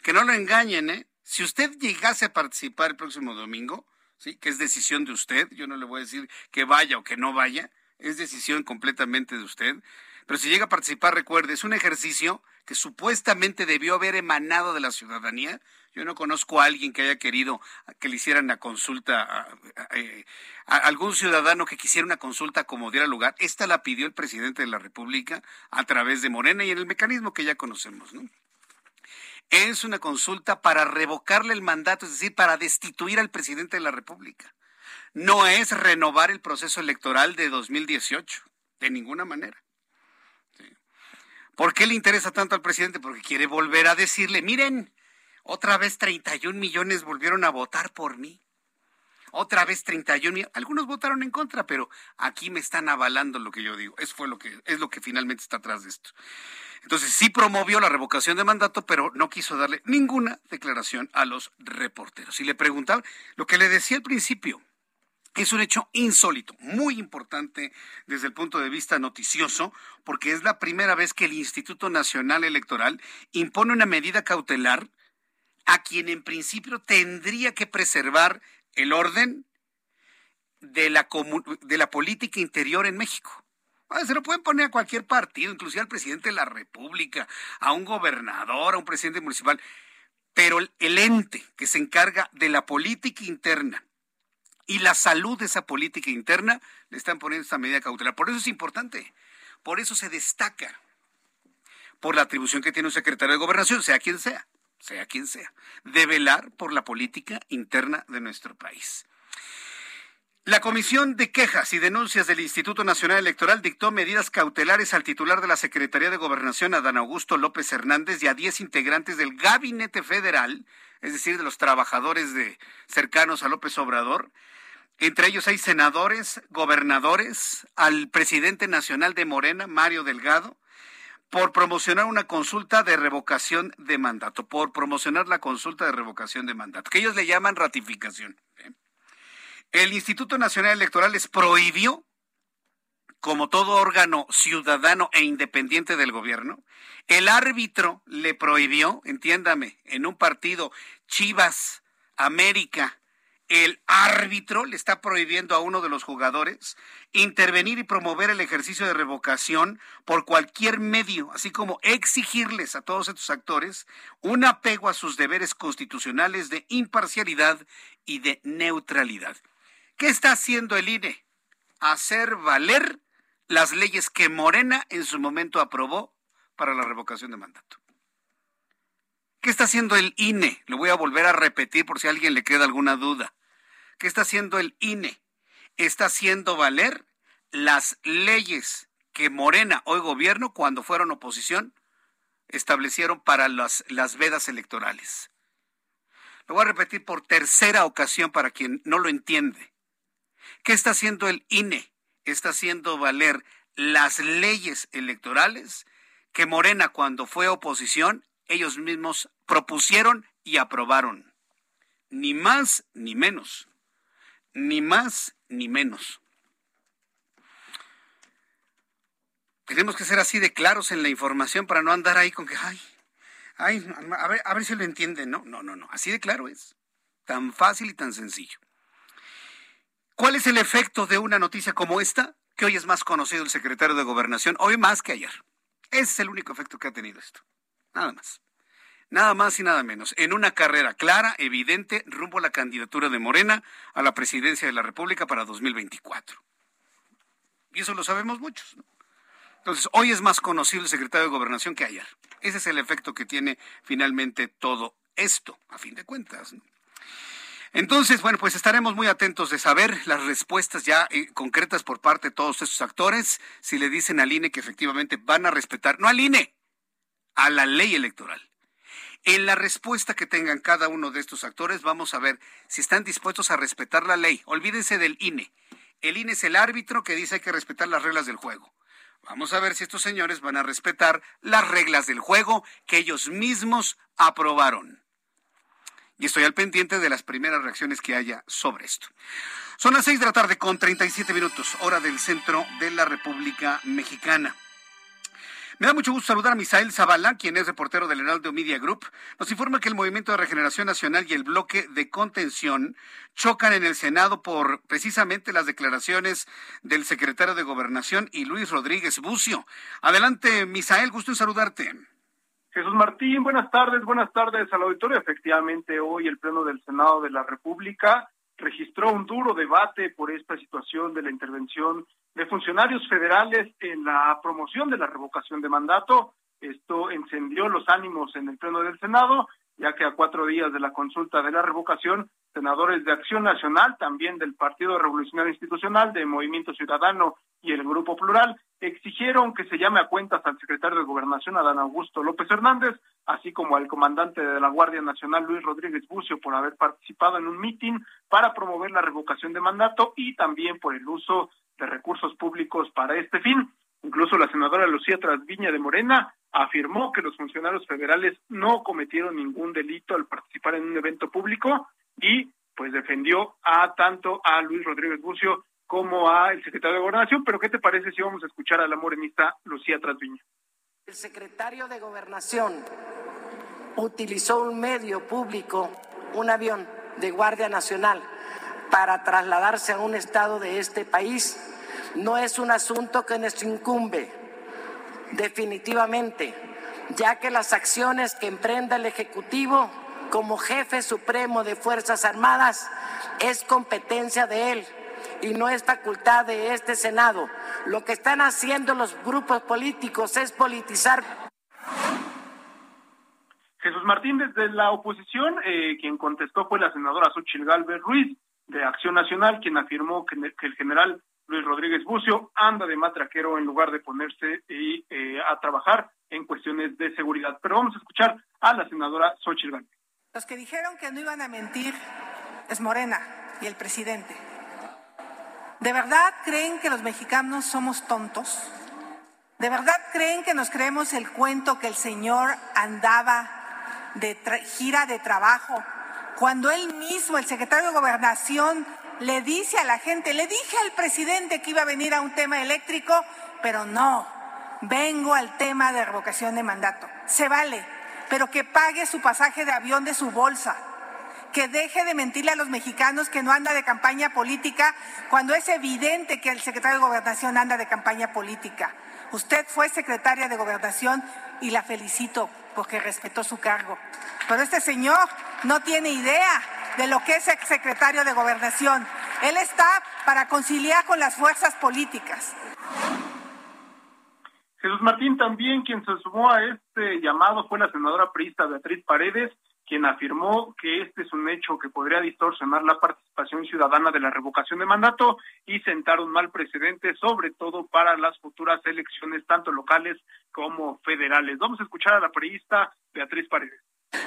Que no lo engañen, ¿eh? Si usted llegase a participar el próximo domingo, sí, que es decisión de usted, yo no le voy a decir que vaya o que no vaya, es decisión completamente de usted. Pero si llega a participar, recuerde, es un ejercicio que supuestamente debió haber emanado de la ciudadanía. Yo no conozco a alguien que haya querido que le hicieran la consulta, a, a- a algún ciudadano que quisiera una consulta como diera lugar. Esta la pidió el presidente de la República a través de Morena y en el mecanismo que ya conocemos, ¿no? Es una consulta para revocarle el mandato, es decir, para destituir al presidente de la República. No es renovar el proceso electoral de 2018, de ninguna manera. ¿Por qué le interesa tanto al presidente? Porque quiere volver a decirle, miren, otra vez 31 millones volvieron a votar por mí. Otra vez 31 millones. Algunos votaron en contra, pero aquí me están avalando lo que yo digo. Eso fue lo que, es lo que finalmente está atrás de esto. Entonces sí promovió la revocación de mandato, pero no quiso darle ninguna declaración a los reporteros. Y le preguntaba lo que le decía al principio. Es un hecho insólito, muy importante desde el punto de vista noticioso, porque es la primera vez que el Instituto Nacional Electoral impone una medida cautelar a quien en principio tendría que preservar el orden de la, de la política interior en México. Se lo pueden poner a cualquier partido, inclusive al presidente de la República, a un gobernador, a un presidente municipal. Pero el ente que se encarga de la política interna y la salud de esa política interna le están poniendo esta medida cautelar. Por eso es importante. Por eso se destaca. Por la atribución que tiene un secretario de gobernación, sea quien sea, sea quien sea, de velar por la política interna de nuestro país. La Comisión de Quejas y Denuncias del Instituto Nacional Electoral dictó medidas cautelares al titular de la Secretaría de Gobernación, Adán Augusto López Hernández, y a 10 integrantes del Gabinete Federal, es decir, de los trabajadores de, cercanos a López Obrador. Entre ellos hay senadores, gobernadores, al presidente nacional de Morena, Mario Delgado, por promocionar una consulta de revocación de mandato, por promocionar la consulta de revocación de mandato, que ellos le llaman ratificación. El Instituto Nacional Electoral les prohibió, como todo órgano ciudadano e independiente del gobierno, el árbitro le prohibió, entiéndame, en un partido Chivas, América, el árbitro le está prohibiendo a uno de los jugadores intervenir y promover el ejercicio de revocación por cualquier medio, así como exigirles a todos estos actores un apego a sus deberes constitucionales de imparcialidad y de neutralidad. ¿Qué está haciendo el INE? Hacer valer las leyes que Morena en su momento aprobó para la revocación de mandato. ¿Qué está haciendo el INE? Lo voy a volver a repetir por si a alguien le queda alguna duda. ¿Qué está haciendo el INE? Está haciendo valer las leyes que Morena, hoy gobierno, cuando fueron oposición, establecieron para las, las vedas electorales. Lo voy a repetir por tercera ocasión para quien no lo entiende. ¿Qué está haciendo el INE? Está haciendo valer las leyes electorales que Morena cuando fue oposición, ellos mismos propusieron y aprobaron. Ni más ni menos. Ni más ni menos. Tenemos que ser así de claros en la información para no andar ahí con que, ay, ay, a ver, a ver si lo entienden. No, no, no, no. Así de claro es. Tan fácil y tan sencillo. ¿Cuál es el efecto de una noticia como esta? Que hoy es más conocido el secretario de Gobernación, hoy más que ayer. Ese es el único efecto que ha tenido esto. Nada más. Nada más y nada menos. En una carrera clara, evidente, rumbo a la candidatura de Morena a la presidencia de la República para 2024. Y eso lo sabemos muchos. Entonces, hoy es más conocido el secretario de Gobernación que ayer. Ese es el efecto que tiene finalmente todo esto, a fin de cuentas. Entonces, bueno, pues estaremos muy atentos de saber las respuestas ya eh, concretas por parte de todos estos actores, si le dicen al INE que efectivamente van a respetar, no al INE, a la ley electoral. En la respuesta que tengan cada uno de estos actores, vamos a ver si están dispuestos a respetar la ley. Olvídense del INE. El INE es el árbitro que dice hay que respetar las reglas del juego. Vamos a ver si estos señores van a respetar las reglas del juego que ellos mismos aprobaron y estoy al pendiente de las primeras reacciones que haya sobre esto. Son las seis de la tarde con 37 minutos, hora del centro de la República Mexicana. Me da mucho gusto saludar a Misael Zavala, quien es reportero del Heraldo Media Group. Nos informa que el Movimiento de Regeneración Nacional y el bloque de contención chocan en el Senado por precisamente las declaraciones del secretario de Gobernación y Luis Rodríguez Bucio. Adelante, Misael, gusto en saludarte. Jesús Martín, buenas tardes, buenas tardes al auditorio. Efectivamente, hoy el Pleno del Senado de la República registró un duro debate por esta situación de la intervención de funcionarios federales en la promoción de la revocación de mandato. Esto encendió los ánimos en el Pleno del Senado, ya que a cuatro días de la consulta de la revocación, senadores de Acción Nacional, también del Partido Revolucionario Institucional, de Movimiento Ciudadano y el Grupo Plural, exigieron que se llame a cuentas al secretario de Gobernación, Adán Augusto López Hernández, así como al comandante de la Guardia Nacional, Luis Rodríguez Bucio, por haber participado en un mitin para promover la revocación de mandato y también por el uso de recursos públicos para este fin. Incluso la senadora Lucía Trasviña de Morena afirmó que los funcionarios federales no cometieron ningún delito al participar en un evento público y pues defendió a tanto a Luis Rodríguez Bucio como a el secretario de Gobernación. Pero ¿qué te parece si vamos a escuchar a la morenista Lucía Trasviña? El secretario de Gobernación utilizó un medio público, un avión de Guardia Nacional, para trasladarse a un estado de este país. No es un asunto que nos incumbe, definitivamente, ya que las acciones que emprenda el Ejecutivo como jefe supremo de Fuerzas Armadas es competencia de él y no es facultad de este Senado. Lo que están haciendo los grupos políticos es politizar. Jesús Martín, desde la oposición, eh, quien contestó fue la senadora Xochitl Galvez Ruiz de Acción Nacional, quien afirmó que, el general Luis Rodríguez Bucio anda de matraquero en lugar de ponerse y, eh, a trabajar en cuestiones de seguridad. Pero vamos a escuchar a la senadora Xochitl Galvez. Los que dijeron que no iban a mentir es Morena y el presidente. ¿De verdad creen que los mexicanos somos tontos? ¿De verdad creen que nos creemos el cuento que el señor andaba de gira de trabajo cuando él mismo, el secretario de Gobernación, le dice a la gente, le dije al presidente que iba a venir a un tema eléctrico, pero no, vengo al tema de revocación de mandato. Se vale, pero que pague su pasaje de avión de su bolsa que deje de mentirle a los mexicanos que no anda de campaña política cuando es evidente que el secretario de Gobernación anda de campaña política. Usted fue secretaria de Gobernación y la felicito porque respetó su cargo. Pero este señor no tiene idea de lo que es secretario de Gobernación. Él está para conciliar con las fuerzas políticas. Jesús Martín también quien se sumó a este llamado fue la senadora priista Beatriz Paredes, quien afirmó que este es un hecho que podría distorsionar la participación ciudadana de la revocación de mandato y sentar un mal precedente, sobre todo para las futuras elecciones, tanto locales como federales. Vamos a escuchar a la periodista Beatriz Paredes.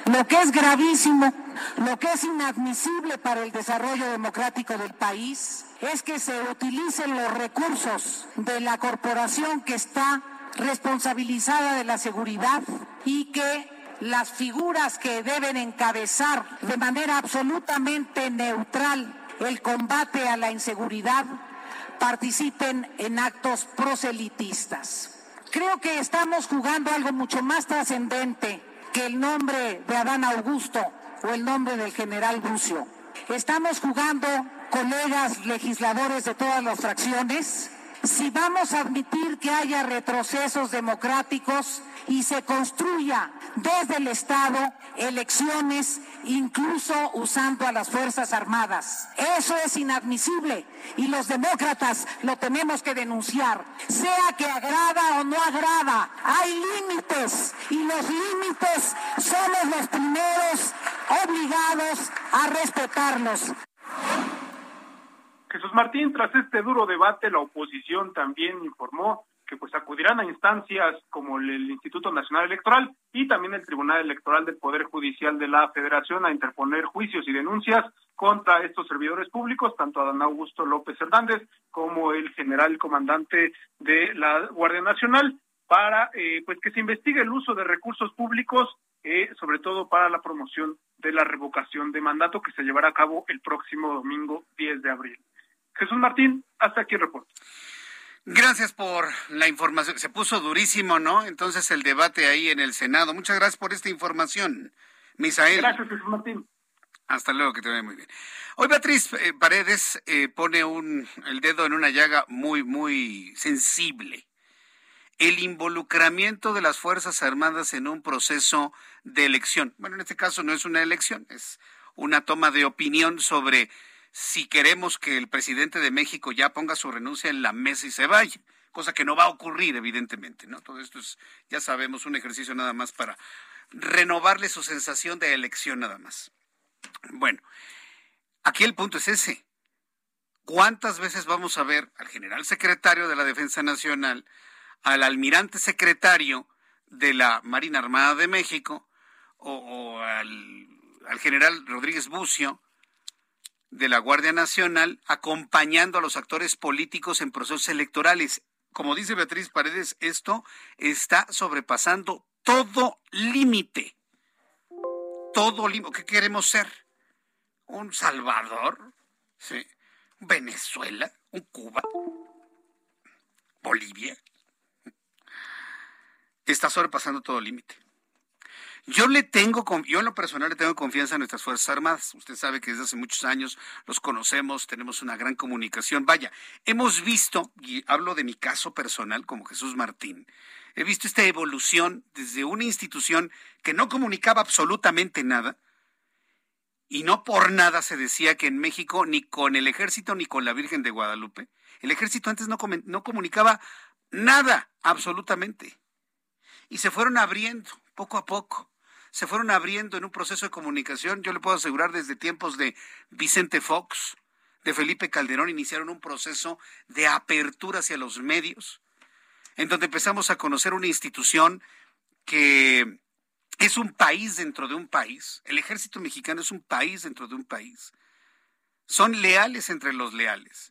Lo que es gravísimo, lo que es inadmisible para el desarrollo democrático del país es que se utilicen los recursos de la corporación que está responsabilizada de la seguridad y que las figuras que deben encabezar de manera absolutamente neutral el combate a la inseguridad participen en actos proselitistas. Creo que estamos jugando algo mucho más trascendente que el nombre de Adán Augusto o el nombre del general Bucio. Estamos jugando, colegas legisladores de todas las fracciones, si vamos a admitir que haya retrocesos democráticos y se construya desde el Estado elecciones, incluso usando a las Fuerzas Armadas. Eso es inadmisible y los demócratas lo tenemos que denunciar. Sea que agrada o no agrada, hay límites y los límites somos los primeros obligados a respetarlos. Jesús Martín, tras este duro debate, la oposición también informó que pues acudirán a instancias como el Instituto Nacional Electoral y también el Tribunal Electoral del Poder Judicial de la Federación a interponer juicios y denuncias contra estos servidores públicos, tanto Adán Augusto López Hernández como el general comandante de la Guardia Nacional, para eh, pues que se investigue el uso de recursos públicos, eh, sobre todo para la promoción de la revocación de mandato que se llevará a cabo el próximo domingo 10 de abril. Jesús Martín, hasta aquí el reporte. Gracias por la información. Se puso durísimo, ¿no? Entonces el debate ahí en el Senado. Muchas gracias por esta información, Misael. Gracias, Jesús Martín. Hasta luego, que te vaya muy bien. Hoy Beatriz eh, Paredes eh, pone un, el dedo en una llaga muy, muy sensible. El involucramiento de las Fuerzas Armadas en un proceso de elección. Bueno, en este caso no es una elección, es una toma de opinión sobre si queremos que el presidente de México ya ponga su renuncia en la mesa y se vaya, cosa que no va a ocurrir, evidentemente, ¿no? Todo esto es, ya sabemos, un ejercicio nada más para renovarle su sensación de elección nada más. Bueno, aquí el punto es ese. ¿Cuántas veces vamos a ver al general secretario de la Defensa Nacional, al almirante secretario de la Marina Armada de México o, al, al general Rodríguez Bucio, de la Guardia Nacional acompañando a los actores políticos en procesos electorales. como dice Beatriz Paredes, esto está sobrepasando todo límite. Todo límite. ¿Qué queremos ser? ¿Un Salvador? ¿Sí? ¿Venezuela? ¿Un Cuba? ¿Bolivia? Está sobrepasando todo límite. Yo le tengo, yo en lo personal le tengo confianza a nuestras Fuerzas Armadas. Usted sabe que desde hace muchos años los conocemos, tenemos una gran comunicación. Vaya, hemos visto, y hablo de mi caso personal como Jesús Martín, he visto esta evolución desde una institución que no comunicaba absolutamente nada, y no por nada se decía que en México ni con el ejército ni con la Virgen de Guadalupe, el ejército antes no, no comunicaba nada absolutamente. Y se fueron abriendo poco a poco se fueron abriendo en un proceso de comunicación, yo le puedo asegurar desde tiempos de Vicente Fox, de Felipe Calderón, iniciaron un proceso de apertura hacia los medios, en donde empezamos a conocer una institución que es un país dentro de un país. El ejército mexicano es un país dentro de un país. Son leales entre los leales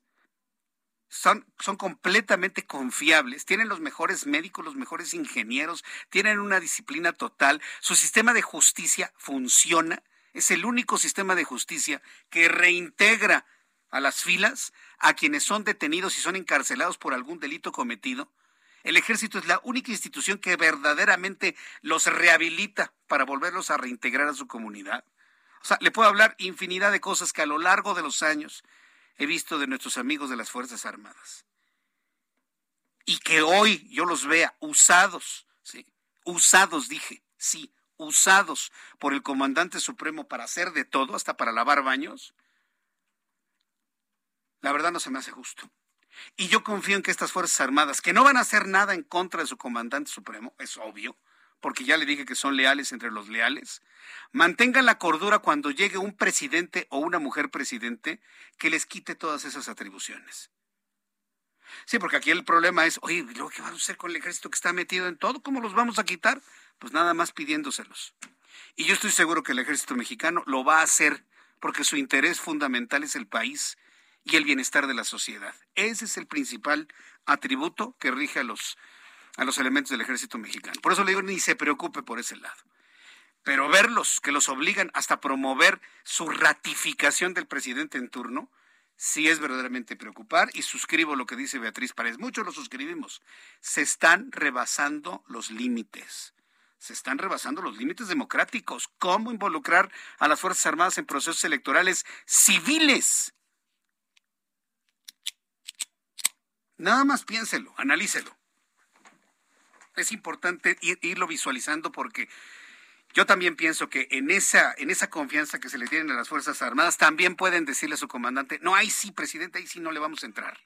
son, son completamente confiables, tienen los mejores médicos, los mejores ingenieros, tienen una disciplina total, su sistema de justicia funciona, es el único sistema de justicia que reintegra a las filas a quienes son detenidos y son encarcelados por algún delito cometido. El ejército es la única institución que verdaderamente los rehabilita para volverlos a reintegrar a su comunidad. O sea, le puedo hablar infinidad de cosas que a lo largo de los años he visto de nuestros amigos de las Fuerzas Armadas. Y que hoy yo los vea usados, ¿sí? Usados, dije, sí, usados por el comandante supremo para hacer de todo, hasta para lavar baños, la verdad no se me hace justo. Y yo confío en que estas Fuerzas Armadas, que no van a hacer nada en contra de su comandante supremo, es obvio, porque ya le dije que son leales entre los leales, mantengan la cordura cuando llegue un presidente o una mujer presidente que les quite todas esas atribuciones. Sí, porque aquí el problema es, oye, ¿luego qué vamos a hacer con el ejército que está metido en todo? ¿Cómo los vamos a quitar? Pues nada más pidiéndoselos. Y yo estoy seguro que el ejército mexicano lo va a hacer porque su interés fundamental es el país y el bienestar de la sociedad. Ese es el principal atributo que rige a los a los elementos del ejército mexicano. Por eso le digo, ni se preocupe por ese lado. Pero verlos, que los obligan hasta promover su ratificación del presidente en turno, sí es verdaderamente preocupar y suscribo lo que dice Beatriz Párez. Muchos lo suscribimos. Se están rebasando los límites. Se están rebasando los límites democráticos. ¿Cómo involucrar a las Fuerzas Armadas en procesos electorales civiles? Nada más piénselo, analícelo es importante irlo visualizando porque yo también pienso que en esa, en esa confianza que se le tienen a las Fuerzas Armadas, también pueden decirle a su comandante, no, ahí sí, presidente, ahí sí no le vamos a entrar.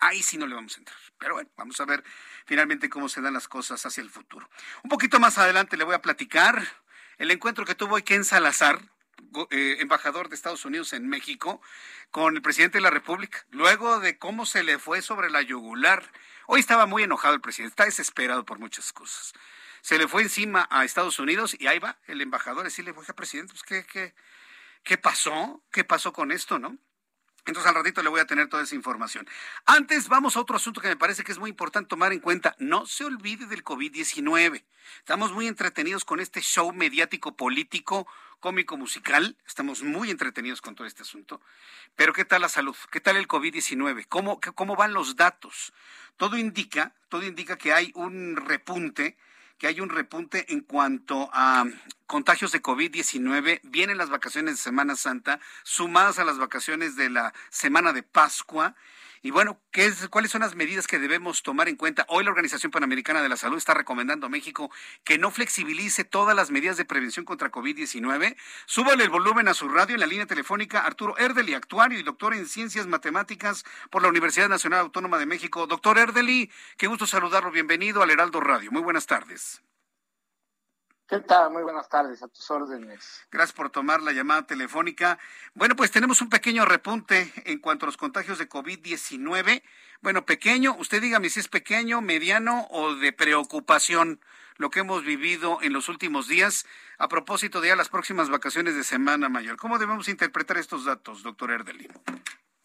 Ahí sí no le vamos a entrar. Pero bueno, vamos a ver finalmente cómo se dan las cosas hacia el futuro. Un poquito más adelante le voy a platicar el encuentro que tuvo Ken Salazar, eh, embajador de Estados Unidos en México, con el presidente de la República, luego de cómo se le fue sobre la yugular Hoy estaba muy enojado el presidente, está desesperado por muchas cosas. Se le fue encima a Estados Unidos y ahí va el embajador a decirle, oiga, presidente, pues, ¿qué, qué, qué pasó? ¿Qué pasó con esto, no? Entonces al ratito le voy a tener toda esa información. Antes vamos a otro asunto que me parece que es muy importante tomar en cuenta. No se olvide del COVID-19. Estamos muy entretenidos con este show mediático político cómico musical. Estamos muy entretenidos con todo este asunto. Pero ¿qué tal la salud? ¿Qué tal el COVID-19? ¿Cómo, ¿Cómo van los datos? Todo indica, todo indica que hay un repunte que hay un repunte en cuanto a contagios de COVID-19. Vienen las vacaciones de Semana Santa, sumadas a las vacaciones de la Semana de Pascua. Y bueno, ¿qué es, ¿cuáles son las medidas que debemos tomar en cuenta? Hoy la Organización Panamericana de la Salud está recomendando a México que no flexibilice todas las medidas de prevención contra COVID-19. Súbale el volumen a su radio en la línea telefónica Arturo Erdeli, actuario y doctor en Ciencias Matemáticas por la Universidad Nacional Autónoma de México. Doctor Erdeli, qué gusto saludarlo. Bienvenido al Heraldo Radio. Muy buenas tardes. ¿Qué tal? Muy buenas tardes, a tus órdenes. Gracias por tomar la llamada telefónica. Bueno, pues tenemos un pequeño repunte en cuanto a los contagios de COVID-19. Bueno, pequeño, usted dígame si es pequeño, mediano o de preocupación lo que hemos vivido en los últimos días a propósito de las próximas vacaciones de Semana Mayor. ¿Cómo debemos interpretar estos datos, doctor Erdelín?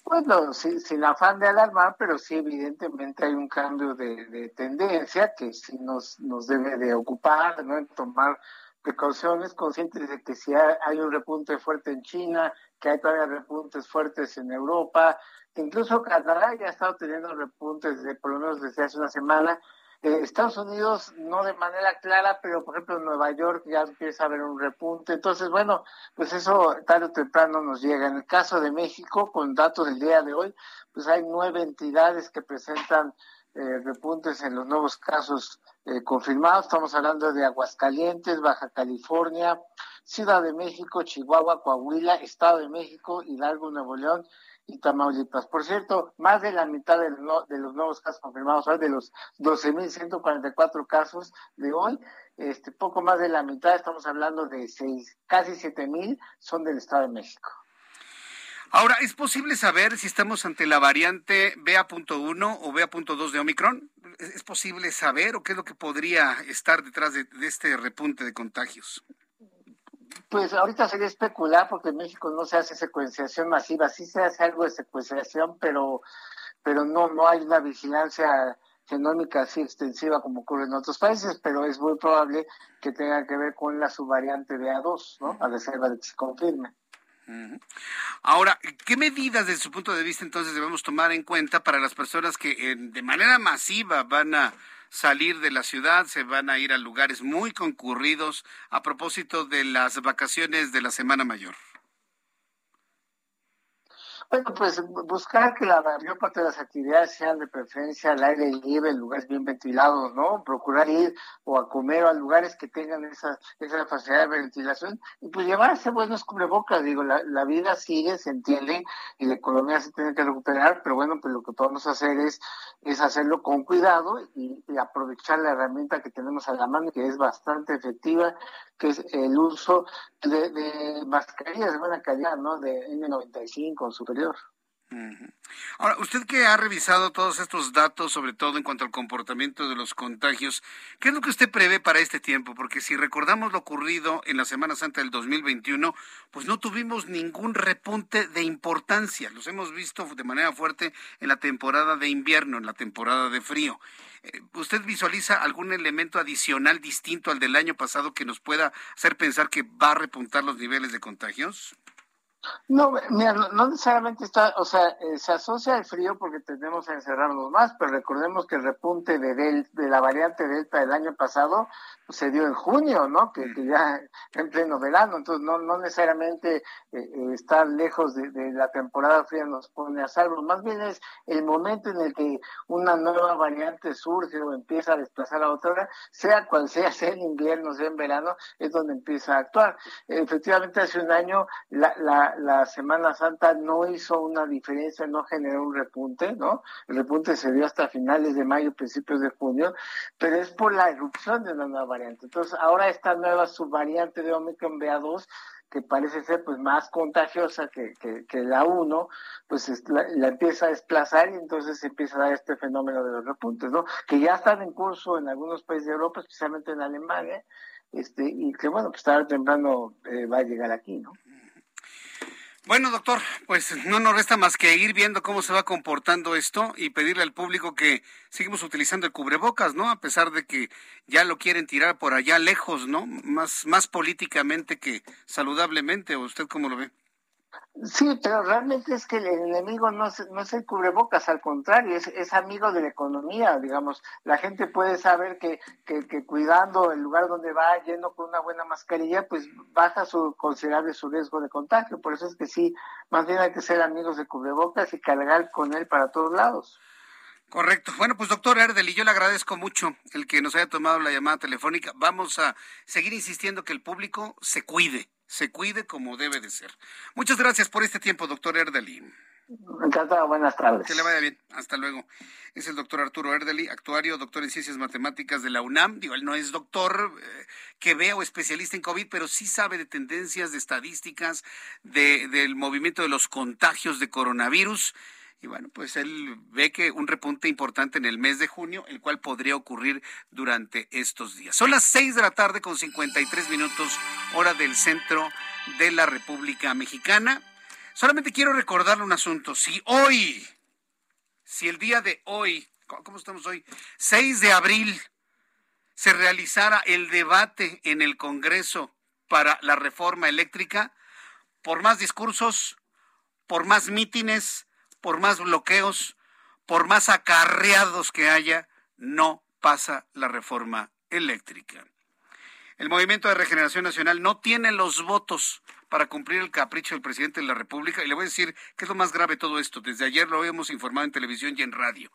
Bueno, sí, sin afán de alarmar, pero sí evidentemente hay un cambio de, tendencia que sí nos, nos debe de ocupar, ¿no? En tomar precauciones, conscientes de que si hay un repunte fuerte en China, que hay todavía repuntes fuertes en Europa, incluso Canadá ya ha estado teniendo repuntes de, por lo menos desde hace una semana, Estados Unidos no de manera clara, pero por ejemplo en Nueva York ya empieza a haber un repunte. Entonces, bueno, pues eso tarde o temprano nos llega. En el caso de México, con datos del día de hoy, pues hay nueve entidades que presentan eh, repuntes en los nuevos casos eh, confirmados. Estamos hablando de Aguascalientes, Baja California, Ciudad de México, Chihuahua, Coahuila, Estado de México, Hidalgo, Nuevo León y Tamaulipas. Por cierto, más de la mitad de, los nuevos casos confirmados, de los 12.144 casos de hoy, este, poco más de la mitad, estamos hablando de seis, casi 7.000, son del Estado de México. Ahora, ¿es posible saber si estamos ante la variante BA.1 o BA.2 de Omicron? ¿Es posible saber o qué es lo que podría estar detrás de este repunte de contagios? Pues ahorita sería especular porque en México no se hace secuenciación masiva, sí se hace algo de secuenciación, pero, pero no, no hay una vigilancia genómica así extensiva como ocurre en otros países, pero es muy probable que tenga que ver con la subvariante de A2, ¿no? A reserva de que se confirme. Ahora, ¿qué medidas desde su punto de vista entonces debemos tomar en cuenta para las personas que de manera masiva van a salir de la ciudad, se van a ir a lugares muy concurridos a propósito de las vacaciones de la Semana Mayor. Bueno, pues buscar que la mayor parte de las actividades sean de preferencia al aire libre, en lugares bien ventilados, ¿no? Procurar ir o a comer o a lugares que tengan esa, esa facilidad de ventilación y pues llevarse buenos cubrebocas, digo, la, la vida sigue, se entiende y la economía se tiene que recuperar, pero bueno, pues lo que podemos hacer es, es hacerlo con cuidado y, y aprovechar la herramienta que tenemos a la mano, que es bastante efectiva, que es el uso de, mascarillas de buena calidad, ¿no? De N95 superior. Ahora, usted que ha revisado todos estos datos, sobre todo en cuanto al comportamiento de los contagios, ¿qué es lo que usted prevé para este tiempo? Porque si recordamos lo ocurrido en la Semana Santa del 2021, pues no tuvimos ningún repunte de importancia. Los hemos visto de manera fuerte en la temporada de invierno, en la temporada de frío. Eh, ¿Usted visualiza algún elemento adicional distinto al del año pasado que nos pueda hacer pensar que va a repuntar los niveles de contagios? No, mira, no, necesariamente está, o sea, eh, se asocia al frío porque tenemos que encerrarnos más, pero recordemos que el repunte de, de la variante Delta del año pasado se dio en junio, ¿no? Que, ya en pleno verano, entonces no, no necesariamente eh, eh, estar lejos de, la temporada fría nos pone a salvo, más bien es el momento en el que una nueva variante surge o empieza a desplazar a otra, sea cual sea, sea en invierno, sea en verano, es donde empieza a actuar. Efectivamente, hace un año la, la, la Semana Santa no hizo una diferencia, no generó un repunte, ¿no? El repunte se dio hasta finales de mayo, principios de junio, pero es por la erupción de una nueva variante. Entonces, ahora esta nueva subvariante de Omicron BA2 que parece ser pues más contagiosa que, que, la 1, pues la, empieza a desplazar y entonces empieza a dar este fenómeno de los repuntes, ¿no? Que ya están en curso en algunos países de Europa, especialmente en Alemania, este, y que bueno, pues tarde o temprano eh, va a llegar aquí, ¿no? Bueno, doctor, pues no nos resta más que ir viendo cómo se va comportando esto y pedirle al público que seguimos utilizando el cubrebocas, ¿no? A pesar de que ya lo quieren tirar por allá lejos, ¿no? Más, más políticamente que saludablemente, ¿o usted cómo lo ve? Sí, pero realmente es que el enemigo no es, no es el cubrebocas, al contrario, es, es, amigo de la economía, digamos. La gente puede saber que, que, cuidando el lugar donde va, yendo con una buena mascarilla, pues baja su considerable su riesgo de contagio. Por eso es que sí, más bien hay que ser amigos de cubrebocas y cargar con él para todos lados. Correcto. Bueno, pues doctor Erdeli, yo le agradezco mucho el que nos haya tomado la llamada telefónica. Vamos a seguir insistiendo que el público se cuide se cuide como debe de ser. Muchas gracias por este tiempo, doctor Erdeli. Encantado, buenas tardes. Que le vaya bien, hasta luego. Es el doctor Arturo Erdeli, actuario, doctor en ciencias matemáticas de la UNAM. Digo, él no es doctor eh, que vea o especialista en COVID, pero sí sabe de tendencias, de estadísticas, de, del movimiento de los contagios de coronavirus. Y bueno, pues él ve que un repunte importante en el mes de junio, el cual podría ocurrir durante estos días. Son las seis de la tarde con 53 minutos, hora del centro de la República Mexicana. Solamente quiero recordarle un asunto. Si hoy, si el día de hoy, ¿cómo estamos hoy? 6 de abril, se realizara el debate en el Congreso para la reforma eléctrica, por más discursos, por más mítines, por más bloqueos, por más acarreados que haya, no pasa la reforma eléctrica. El Movimiento de Regeneración Nacional no tiene los votos para cumplir el capricho del presidente de la República. Y le voy a decir que es lo más grave de todo esto. Desde ayer lo hemos informado en televisión y en radio.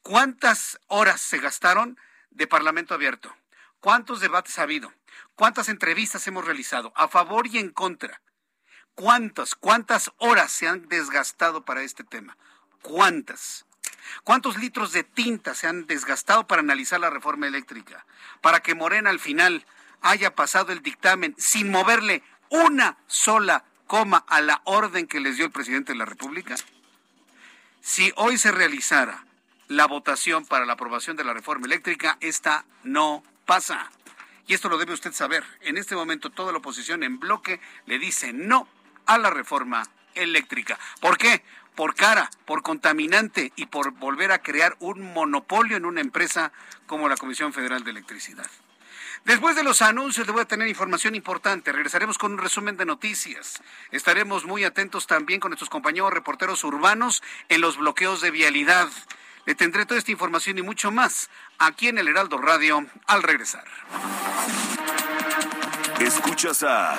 ¿Cuántas horas se gastaron de Parlamento abierto? ¿Cuántos debates ha habido? ¿Cuántas entrevistas hemos realizado a favor y en contra? ¿Cuántas, cuántas horas se han desgastado para este tema? ¿Cuántas? ¿Cuántos litros de tinta se han desgastado para analizar la reforma eléctrica? Para que Morena al final haya pasado el dictamen sin moverle una sola coma a la orden que les dio el presidente de la República? Si hoy se realizara la votación para la aprobación de la reforma eléctrica, esta no pasa. Y esto lo debe usted saber. En este momento toda la oposición en bloque le dice no a la reforma eléctrica. ¿Por qué? Por cara, por contaminante y por volver a crear un monopolio en una empresa como la Comisión Federal de Electricidad. Después de los anuncios le voy a tener información importante. Regresaremos con un resumen de noticias. Estaremos muy atentos también con nuestros compañeros reporteros urbanos en los bloqueos de vialidad. Le tendré toda esta información y mucho más aquí en el Heraldo Radio al regresar. Escuchas a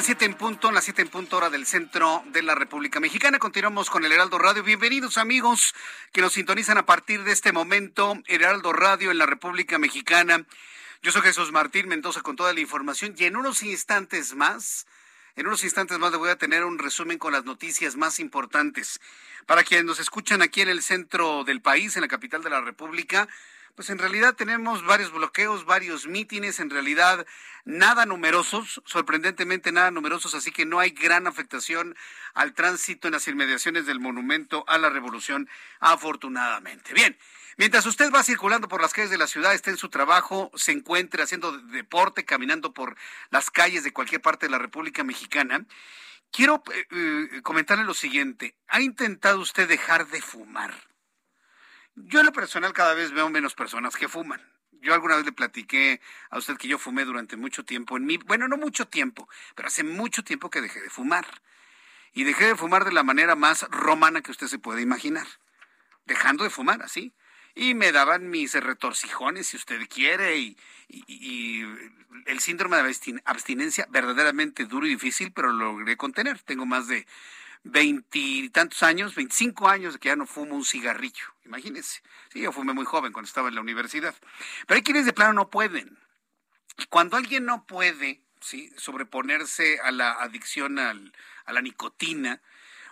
Las 7 en punto, las 7 en punto hora del centro de la República Mexicana. Continuamos con el Heraldo Radio. Bienvenidos amigos que nos sintonizan a partir de este momento. Heraldo Radio en la República Mexicana. Yo soy Jesús Martín Mendoza con toda la información y en unos instantes más, en unos instantes más le voy a tener un resumen con las noticias más importantes. Para quienes nos escuchan aquí en el centro del país, en la capital de la República, pues en realidad tenemos varios bloqueos, varios mítines, en realidad nada numerosos, sorprendentemente nada numerosos, así que no hay gran afectación al tránsito en las inmediaciones del monumento a la revolución, afortunadamente. Bien. Mientras usted va circulando por las calles de la ciudad, esté en su trabajo, se encuentre haciendo deporte, caminando por las calles de cualquier parte de la República Mexicana, quiero eh, eh, comentarle lo siguiente. ¿Ha intentado usted dejar de fumar? Yo en lo personal cada vez veo menos personas que fuman. Yo alguna vez le platiqué a usted que yo fumé durante mucho tiempo en mi, bueno, no mucho tiempo, pero hace mucho tiempo que dejé de fumar. Y dejé de fumar de la manera más romana que usted se puede imaginar. Dejando de fumar, así. Y me daban mis retorcijones, si usted quiere, y, y, y el síndrome de abstinencia verdaderamente duro y difícil, pero lo logré contener. Tengo más de veintitantos años, veinticinco años de que ya no fumo un cigarrillo. Imagínense. Sí, yo fumé muy joven cuando estaba en la universidad. Pero hay quienes de plano no pueden. Y cuando alguien no puede ¿sí? sobreponerse a la adicción al, a la nicotina,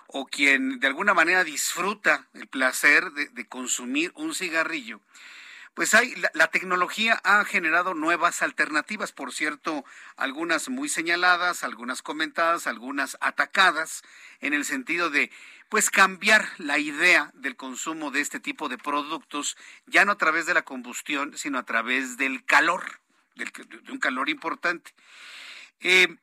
o quien de alguna manera disfruta el placer de, consumir un cigarrillo, pues hay, la, tecnología ha generado nuevas alternativas, por cierto, algunas muy señaladas, algunas comentadas, algunas atacadas, en el sentido de, pues, cambiar la idea del consumo de este tipo de productos, ya no a través de la combustión, sino a través del calor, de un calor importante. Eh,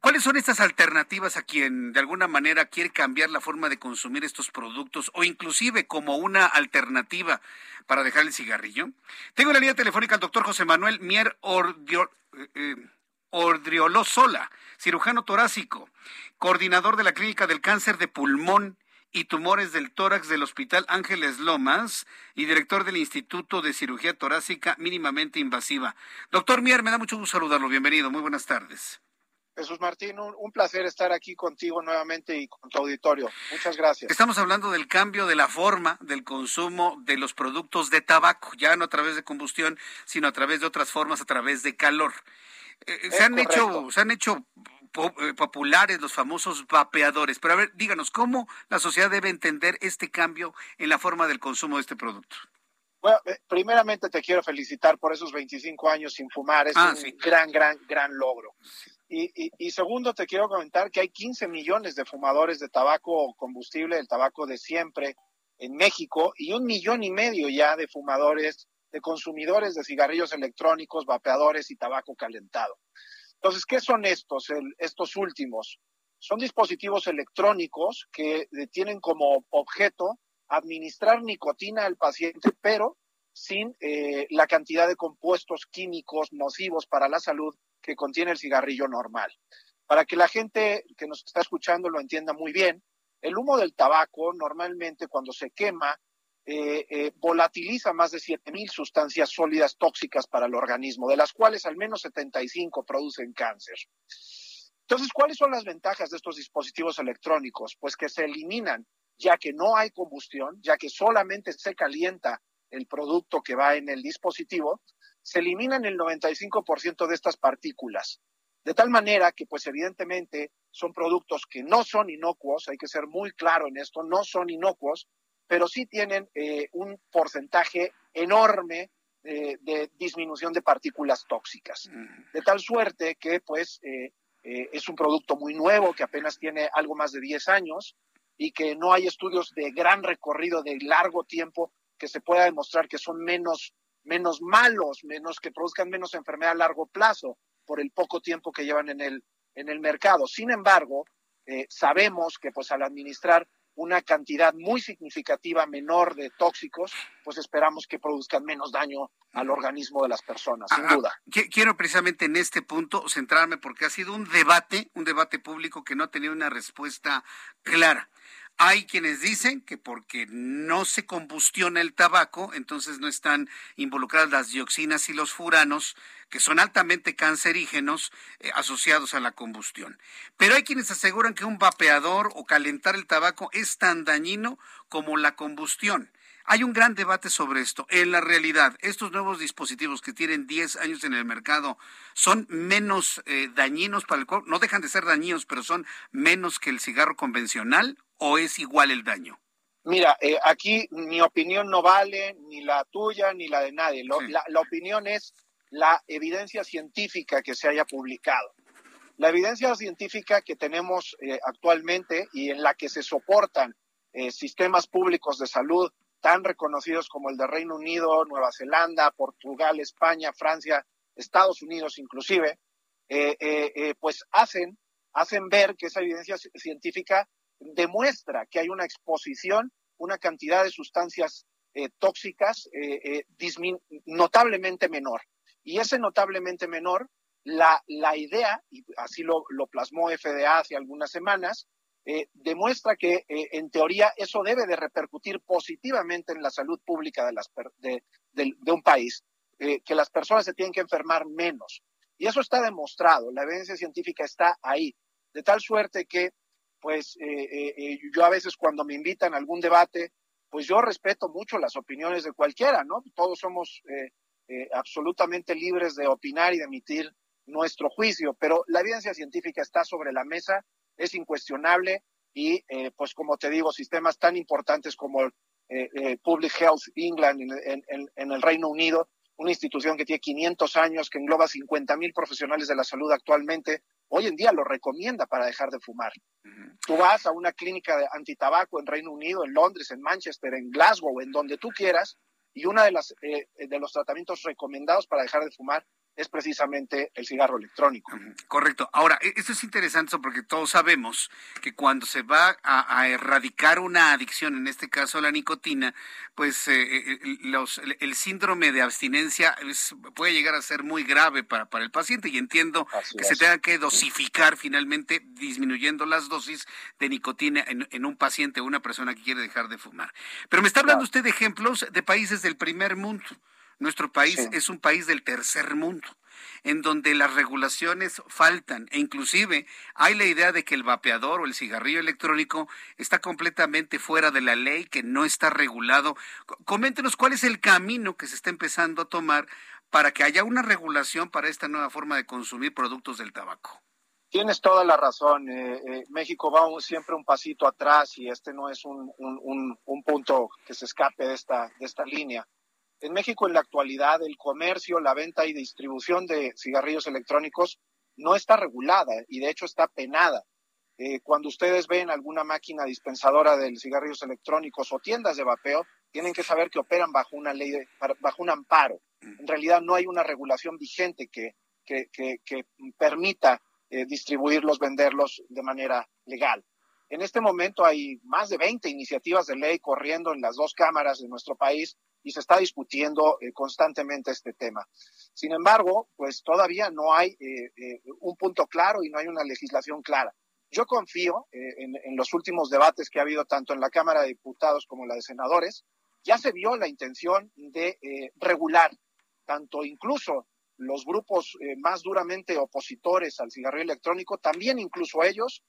¿Cuáles son estas alternativas a quien de alguna manera quiere cambiar la forma de consumir estos productos o inclusive como una alternativa para dejar el cigarrillo? Tengo en la línea telefónica al doctor José Manuel Mier Ordio, eh, Ordriolosola, cirujano torácico, coordinador de la Clínica del Cáncer de Pulmón y Tumores del Tórax del Hospital Ángeles Lomas y director del Instituto de Cirugía Torácica Mínimamente Invasiva. Doctor Mier, me da mucho gusto saludarlo. Bienvenido. Muy buenas tardes. Jesús Martín, un, placer estar aquí contigo nuevamente y con tu auditorio. Muchas gracias. Estamos hablando del cambio de la forma del consumo de los productos de tabaco, ya no a través de combustión, sino a través de otras formas, a través de calor. Eh, se, han hecho, se han hecho eh, populares los famosos vapeadores. Pero a ver, díganos, ¿cómo la sociedad debe entender este cambio en la forma del consumo de este producto? Bueno, eh, primeramente te quiero felicitar por esos 25 años sin fumar. Es ah, un gran, gran, gran logro. Y, segundo, te quiero comentar que hay 15 millones de fumadores de tabaco combustible, el tabaco de siempre, en México, y un millón y medio ya de fumadores, de consumidores de cigarrillos electrónicos, vapeadores y tabaco calentado. Entonces, ¿qué son estos, estos últimos? Son dispositivos electrónicos que tienen como objeto administrar nicotina al paciente, pero sin eh, la cantidad de compuestos químicos nocivos para la salud que contiene el cigarrillo normal. Para que la gente que nos está escuchando lo entienda muy bien, el humo del tabaco normalmente cuando se quema eh, eh, volatiliza más de 7.000 sustancias sólidas tóxicas para el organismo, de las cuales al menos 75 producen cáncer. Entonces, ¿cuáles son las ventajas de estos dispositivos electrónicos? Pues que se eliminan, ya que no hay combustión, ya que solamente se calienta el producto que va en el dispositivo, se eliminan el 95% de estas partículas. De tal manera que, pues evidentemente, son productos que no son inocuos, hay que ser muy claro en esto, no son inocuos, pero sí tienen eh, un porcentaje enorme eh, de disminución de partículas tóxicas. De tal suerte que, pues, eh, es un producto muy nuevo, que apenas tiene algo más de 10 años y que no hay estudios de gran recorrido, de largo tiempo, que se pueda demostrar que son menos menos malos, menos que produzcan menos enfermedad a largo plazo por el poco tiempo que llevan en el, en el mercado. Sin embargo, sabemos que pues al administrar una cantidad muy significativa menor de tóxicos, pues esperamos que produzcan menos daño al organismo de las personas, sin ah, duda. Quiero precisamente en este punto centrarme porque ha sido un debate, un debate público que no ha tenido una respuesta clara. Hay quienes dicen que porque no se combustiona el tabaco, entonces no están involucradas las dioxinas y los furanos, que son altamente cancerígenos eh, asociados a la combustión. Pero hay quienes aseguran que un vapeador o calentar el tabaco es tan dañino como la combustión. Hay un gran debate sobre esto. En la realidad, estos nuevos dispositivos que tienen 10 años en el mercado son menos eh, dañinos para el cuerpo, no dejan de ser dañinos, pero son menos que el cigarro convencional o es igual el daño? Mira, eh, aquí mi opinión no vale, ni la tuya, ni la de nadie. la, opinión es la evidencia científica que se haya publicado. La evidencia científica que tenemos eh, actualmente y en la que se soportan eh, sistemas públicos de salud tan reconocidos como el de Reino Unido, Nueva Zelanda, Portugal, España, Francia, Estados Unidos inclusive, pues hacen, hacen ver que esa evidencia científica demuestra que hay una exposición, una cantidad de sustancias eh, tóxicas eh, eh, notablemente menor. Y ese notablemente menor, la, la idea, y así lo, lo, plasmó FDA hace algunas semanas, demuestra que en teoría eso debe de repercutir positivamente en la salud pública de, un país, que las personas se tienen que enfermar menos. Y eso está demostrado, la evidencia científica está ahí, de tal suerte que pues eh, eh, eh, yo a veces cuando me invitan a algún debate, pues yo respeto mucho las opiniones de cualquiera, ¿no? Todos somos absolutamente libres de opinar y de emitir nuestro juicio, pero la evidencia científica está sobre la mesa, es incuestionable y pues como te digo, sistemas tan importantes como el Public Health England en, el Reino Unido, una institución que tiene 500 años, que engloba 50 mil profesionales de la salud actualmente, hoy en día lo recomienda para dejar de fumar. Tú vas a una clínica de antitabaco en Reino Unido, en Londres, en Manchester, en Glasgow, en donde tú quieras, y uno de, las, eh, de los tratamientos recomendados para dejar de fumar es precisamente el cigarro electrónico. Correcto. Ahora, e-, esto es interesante porque todos sabemos que cuando se va a, erradicar una adicción, en este caso la nicotina, pues eh, eh, los, el síndrome de abstinencia puede llegar a ser muy grave para, para el paciente y entiendo que se tenga que dosificar finalmente disminuyendo las dosis de nicotina en, un paciente o una persona que quiere dejar de fumar. Pero me está hablando usted de ejemplos de países del primer mundo. Nuestro país es un país del tercer mundo en donde las regulaciones faltan e inclusive hay la idea de que el vapeador o el cigarrillo electrónico está completamente fuera de la ley, que no está regulado. Coméntenos cuál es el camino que se está empezando a tomar para que haya una regulación para esta nueva forma de consumir productos del tabaco. Tienes toda la razón. Eh, eh, México va siempre un pasito atrás y este no es un, un, punto que se escape de esta, de esta línea. En México, en la actualidad, el comercio, la venta y distribución de cigarrillos electrónicos no está regulada y de hecho está penada. Eh, cuando ustedes ven alguna máquina dispensadora de cigarrillos electrónicos o tiendas de vapeo, tienen que saber que operan bajo una ley, bajo un amparo. En realidad no hay una regulación vigente que, que, que, permita eh, distribuirlos, venderlos de manera legal. En este momento hay más de 20 iniciativas de ley corriendo en las dos cámaras de nuestro país y se está discutiendo eh, constantemente este tema. Sin embargo, pues todavía no hay eh, eh, un punto claro y no hay una legislación clara. Yo confío en, en, los últimos debates que ha habido tanto en la Cámara de Diputados como en la de Senadores. Ya se vio la intención de regular tanto incluso los grupos más duramente opositores al cigarrillo electrónico, también incluso ellos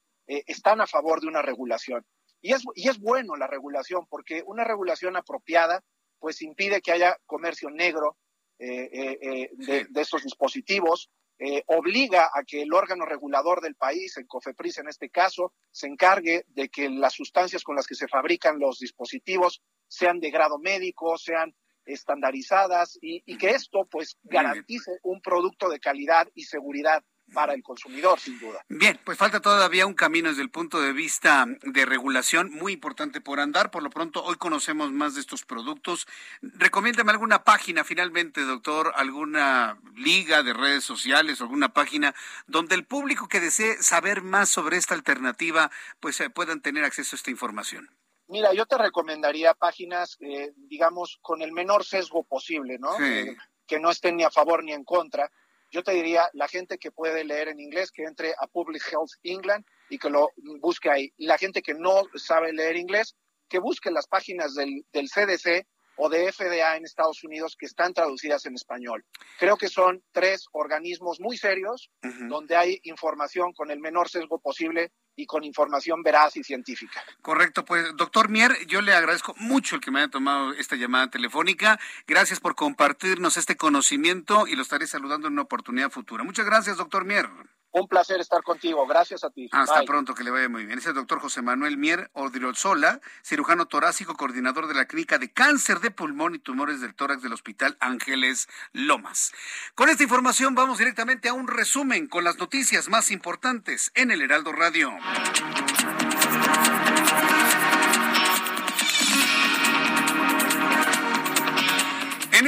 están a favor de una regulación. Y es, y es bueno la regulación, porque una regulación apropiada pues impide que haya comercio negro eh, eh, eh, de, estos dispositivos, obliga a que el órgano regulador del país, el COFEPRIS en este caso, se encargue de que las sustancias con las que se fabrican los dispositivos sean de grado médico, sean estandarizadas y, y que esto pues garantice un producto de calidad y seguridad para el consumidor, sin duda. Bien, pues falta todavía un camino desde el punto de vista de regulación muy importante por andar. Por lo pronto, hoy conocemos más de estos productos. Recomiéndame alguna página, finalmente, doctor, alguna liga de redes sociales, alguna página donde el público que desee saber más sobre esta alternativa, pues eh, puedan tener acceso a esta información. Mira, yo te recomendaría páginas, eh, digamos, con el menor sesgo posible, ¿no? Eh, que no estén ni a favor ni en contra yo te diría, la gente que puede leer en inglés, que entre a Public Health England y que lo busque ahí. La gente que no sabe leer inglés, que busque las páginas del, del CDC o de FDA en Estados Unidos que están traducidas en español. Creo que son tres organismos muy serios donde hay información con el menor sesgo posible y con información veraz y científica. Correcto, pues doctor Mier, yo le agradezco mucho el que me haya tomado esta llamada telefónica. Gracias por compartirnos este conocimiento y lo estaré saludando en una oportunidad futura. Muchas gracias, doctor Mier. Un placer estar contigo. Gracias a ti. Hasta pronto, que le vaya muy bien. Es el doctor José Manuel Mier Odriozola, cirujano torácico, coordinador de la Clínica de Cáncer de Pulmón y Tumores del Tórax del Hospital Ángeles Lomas. Con esta información vamos directamente a un resumen con las noticias más importantes en el Heraldo Radio.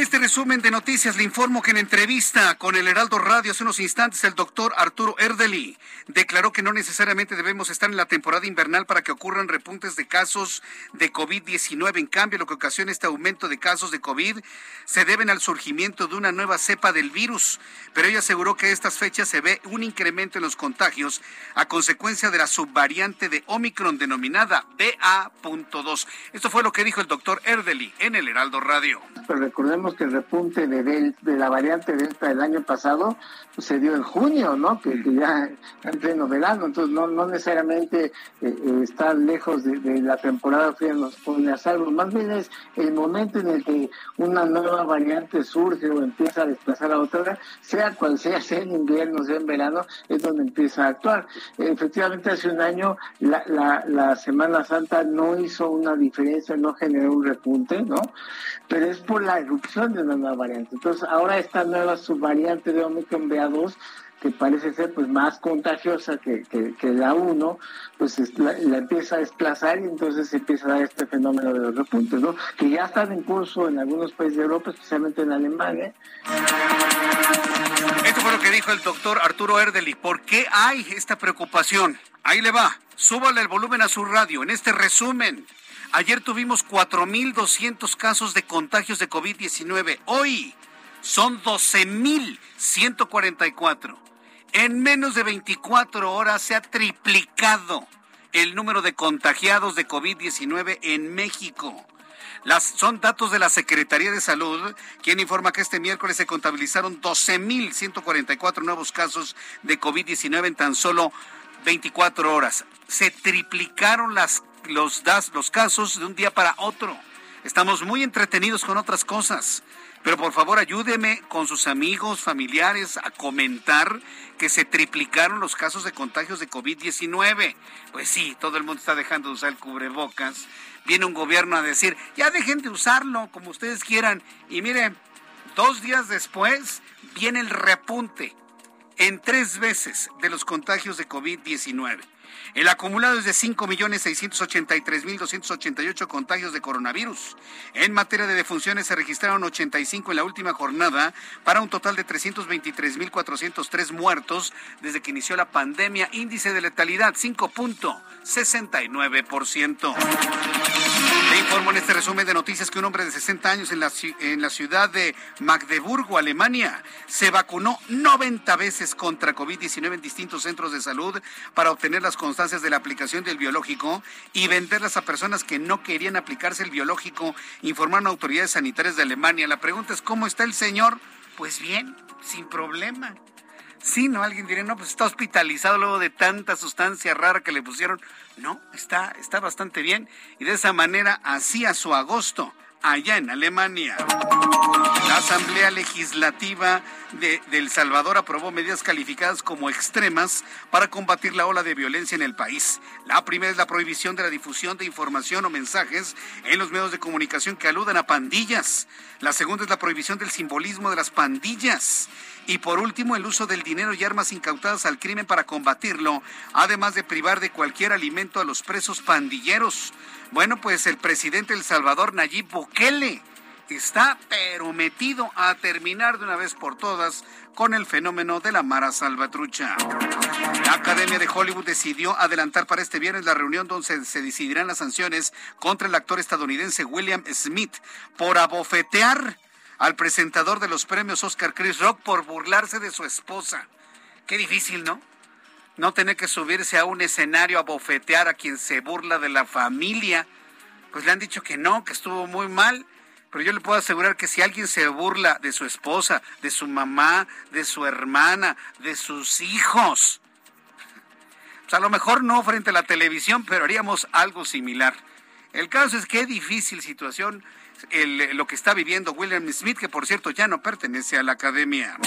Este resumen de noticias le informo que en entrevista con el Heraldo Radio hace unos instantes el doctor Arturo Erdeli declaró que no necesariamente debemos estar en la temporada invernal para que ocurran repuntes de casos de COVID-19. En cambio, lo que ocasiona este aumento de casos de COVID se deben al surgimiento de una nueva cepa del virus. Pero ella aseguró que estas fechas se ve un incremento en los contagios a consecuencia de la subvariante de Omicron denominada BA.2. Esto fue lo que dijo el doctor Erdeli en el Heraldo Radio. Pero recordemos que el repunte de, de la variante Delta del año pasado pues, se dio en junio, ¿no? Que, ya en pleno verano, entonces no, necesariamente eh, eh, estar lejos de, la temporada fría nos pone a salvo, más bien es el momento en el que una nueva variante surge o empieza a desplazar a otra, sea cual sea, sea en invierno, sea en verano, es donde empieza a actuar. Efectivamente, hace un año la Semana Santa no hizo una diferencia, no generó un repunte, ¿no? Pero es por la erupción de una nueva variante. Entonces, ahora esta nueva subvariante de Omicron BA2 que parece ser pues más contagiosa que, que, la 1, pues la, empieza a desplazar y entonces se empieza a dar este fenómeno de los repuntes, ¿no? Que ya están en curso en algunos países de Europa, especialmente en Alemania. Esto fue lo que dijo el doctor Arturo Erdeli. ¿Por qué hay esta preocupación? Ahí le va. Súbale el volumen a su radio. En este resumen, ayer tuvimos 4.200 casos de contagios de COVID-19. Hoy son 12.144. En menos de 24 horas se ha triplicado el número de contagiados de COVID-19 en México. Son datos de la Secretaría de Salud, quien informa que este miércoles se contabilizaron 12.144 nuevos casos de COVID-19 en tan solo 24 horas. Se triplicaron las, los, los casos de un día para otro. Estamos muy entretenidos con otras cosas. Pero por favor ayúdeme con sus amigos, familiares a comentar que se triplicaron los casos de contagios de COVID-19. Pues sí, todo el mundo está dejando de usar el cubrebocas. Viene un gobierno a decir, ya dejen de usarlo como ustedes quieran. Y miren, dos días después viene el repunte en tres veces de los contagios de COVID-19. El acumulado es de 5.683.288 contagios de coronavirus. En materia de defunciones se registraron 85 en la última jornada para un total de 323.403 muertos desde que inició la pandemia. Índice de letalidad 5.69%. Le informo en este resumen de noticias que un hombre de 60 años en la, en la ciudad de Magdeburgo, Alemania, se vacunó 90 veces contra COVID-19 en distintos centros de salud para obtener las de la aplicación del biológico y venderlas a personas que no querían aplicarse el biológico, informaron autoridades sanitarias de Alemania. La pregunta es, ¿cómo está el señor? Pues bien, sin problema. Sí, ¿no? Alguien diría, no, pues está hospitalizado luego de tanta sustancia rara que le pusieron. No, está, está bastante bien. Y de esa manera hacía su agosto allá en Alemania. La Asamblea Legislativa de, El Salvador aprobó medidas calificadas como extremas para combatir la ola de violencia en el país. La primera es la prohibición de la difusión de información o mensajes en los medios de comunicación que aludan a pandillas. La segunda es la prohibición del simbolismo de las pandillas. Y por último, el uso del dinero y armas incautadas al crimen para combatirlo, además de privar de cualquier alimento a los presos pandilleros. Bueno, pues el presidente El Salvador, Nayib Bukele, está pero metido a terminar de una vez por todas con el fenómeno de la Mara Salvatrucha. La Academia de Hollywood decidió adelantar para este viernes la reunión donde se decidirán las sanciones contra el actor estadounidense William Smith por abofetear al presentador de los premios Oscar Chris Rock por burlarse de su esposa. Qué difícil, ¿no? No tener que subirse a un escenario a bofetear a quien se burla de la familia. Pues le han dicho que no, que estuvo muy mal. Pero yo le puedo asegurar que si alguien se burla de su esposa, de su mamá, de su hermana, de sus hijos, pues a lo mejor no frente a la televisión, pero haríamos algo similar. El caso es que difícil situación lo que está viviendo William Smith, que por cierto ya no pertenece a la academia.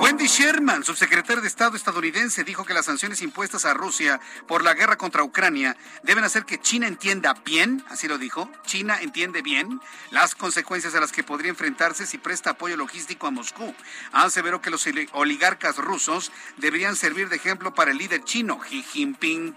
Wendy Sherman, subsecretaria de Estado estadounidense, dijo que las sanciones impuestas a Rusia por la guerra contra Ucrania deben hacer que China entienda bien, así lo dijo, China entiende bien las consecuencias a las que podría enfrentarse si presta apoyo logístico a Moscú. Aseveró que los oligarcas rusos deberían servir de ejemplo para el líder chino, Xi Jinping.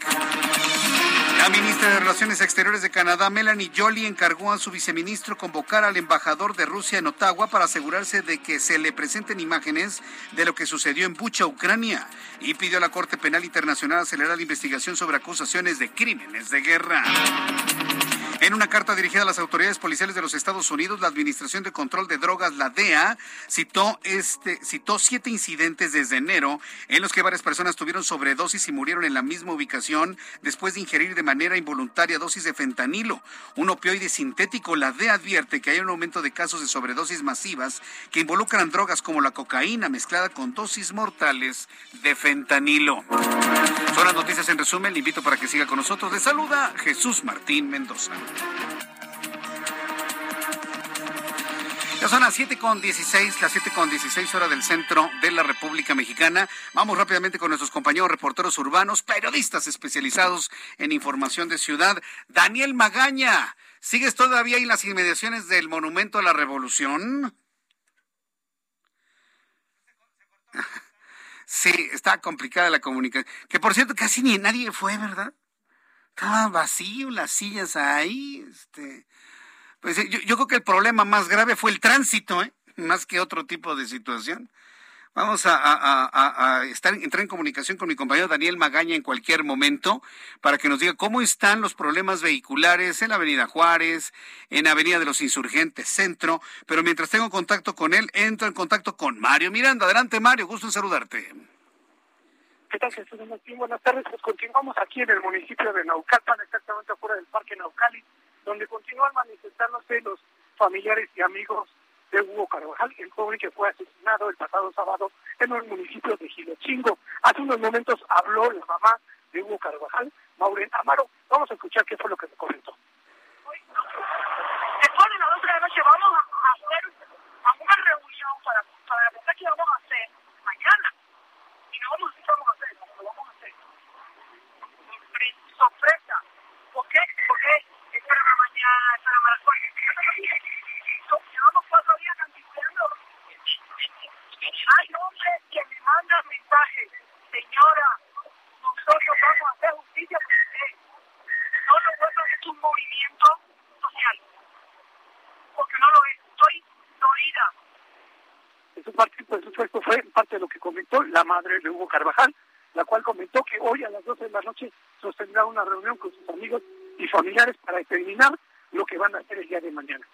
La ministra de Relaciones Exteriores de Canadá, Melanie Jolie, encargó a su viceministro convocar al embajador de Rusia en Ottawa para asegurarse de que se le presenten imágenes de lo que sucedió en Bucha, Ucrania, y pidió a la Corte Penal Internacional acelerar la investigación sobre acusaciones de crímenes de guerra. En una carta dirigida a las autoridades policiales de los Estados Unidos, la Administración de Control de Drogas, la DEA, citó, este, citó siete incidentes desde enero en los que varias personas tuvieron sobredosis y murieron en la misma ubicación después de ingerir de manera involuntaria dosis de fentanilo, un opioide sintético. La DEA advierte que hay un aumento de casos de sobredosis masivas que involucran drogas como la cocaína mezclada con dosis mortales de fentanilo. Son las noticias en resumen. Le invito para que siga con nosotros. Le saluda Jesús Martín Mendoza. Ya son las 7 con 16, las 7 con 16 horas del centro de la República Mexicana. Vamos rápidamente con nuestros compañeros reporteros urbanos, periodistas especializados en información de ciudad. Daniel Magaña, ¿sigues todavía en las inmediaciones del Monumento a la Revolución? Sí, está complicada la comunicación. Que por cierto, casi ni nadie fue, ¿verdad? Estaba vacío, las sillas ahí. Este, pues yo, yo creo que el problema más grave fue el tránsito, ¿eh? más que otro tipo de situación. Vamos a, estar, entrar en comunicación con mi compañero Daniel Magaña en cualquier momento para que nos diga cómo están los problemas vehiculares en la Avenida Juárez, en Avenida de los Insurgentes Centro. Pero mientras tengo contacto con él, entro en contacto con Mario Miranda. Adelante, Mario, gusto en saludarte. ¿Qué tal, Jesús? Buenas tardes. Pues continuamos aquí en el municipio de Naucalpan, exactamente afuera del Parque Naucali, donde continúan manifestándose los familiares y amigos de Hugo Carvajal, el joven que fue asesinado el pasado sábado en el municipio de Gilochingo. Hace unos momentos habló la mamá de Hugo Carvajal, Maureen Amaro. Vamos a escuchar qué fue lo que me comentó. Después de las 12 de la noche vamos a hacer una reunión para, para pensar qué vamos a hacer mañana. Y no a qué vamos a hacer, lo vamos a hacer. Sorpresa. ¿Por qué? Porque espera mañana, espera mañana. Llevamos cuatro días anticipando. Hay hombres que me mandan mensajes. Señora, nosotros vamos a hacer justicia por usted. No lo vuelvo es un movimiento social. Porque no lo es. Estoy dolida. Eso, parte, por supuesto, fue parte de lo que comentó la madre de Hugo Carvajal, la cual comentó que hoy a las 12 de la noche sostendrá una reunión con sus amigos y familiares para determinar lo que van a hacer el día de mañana.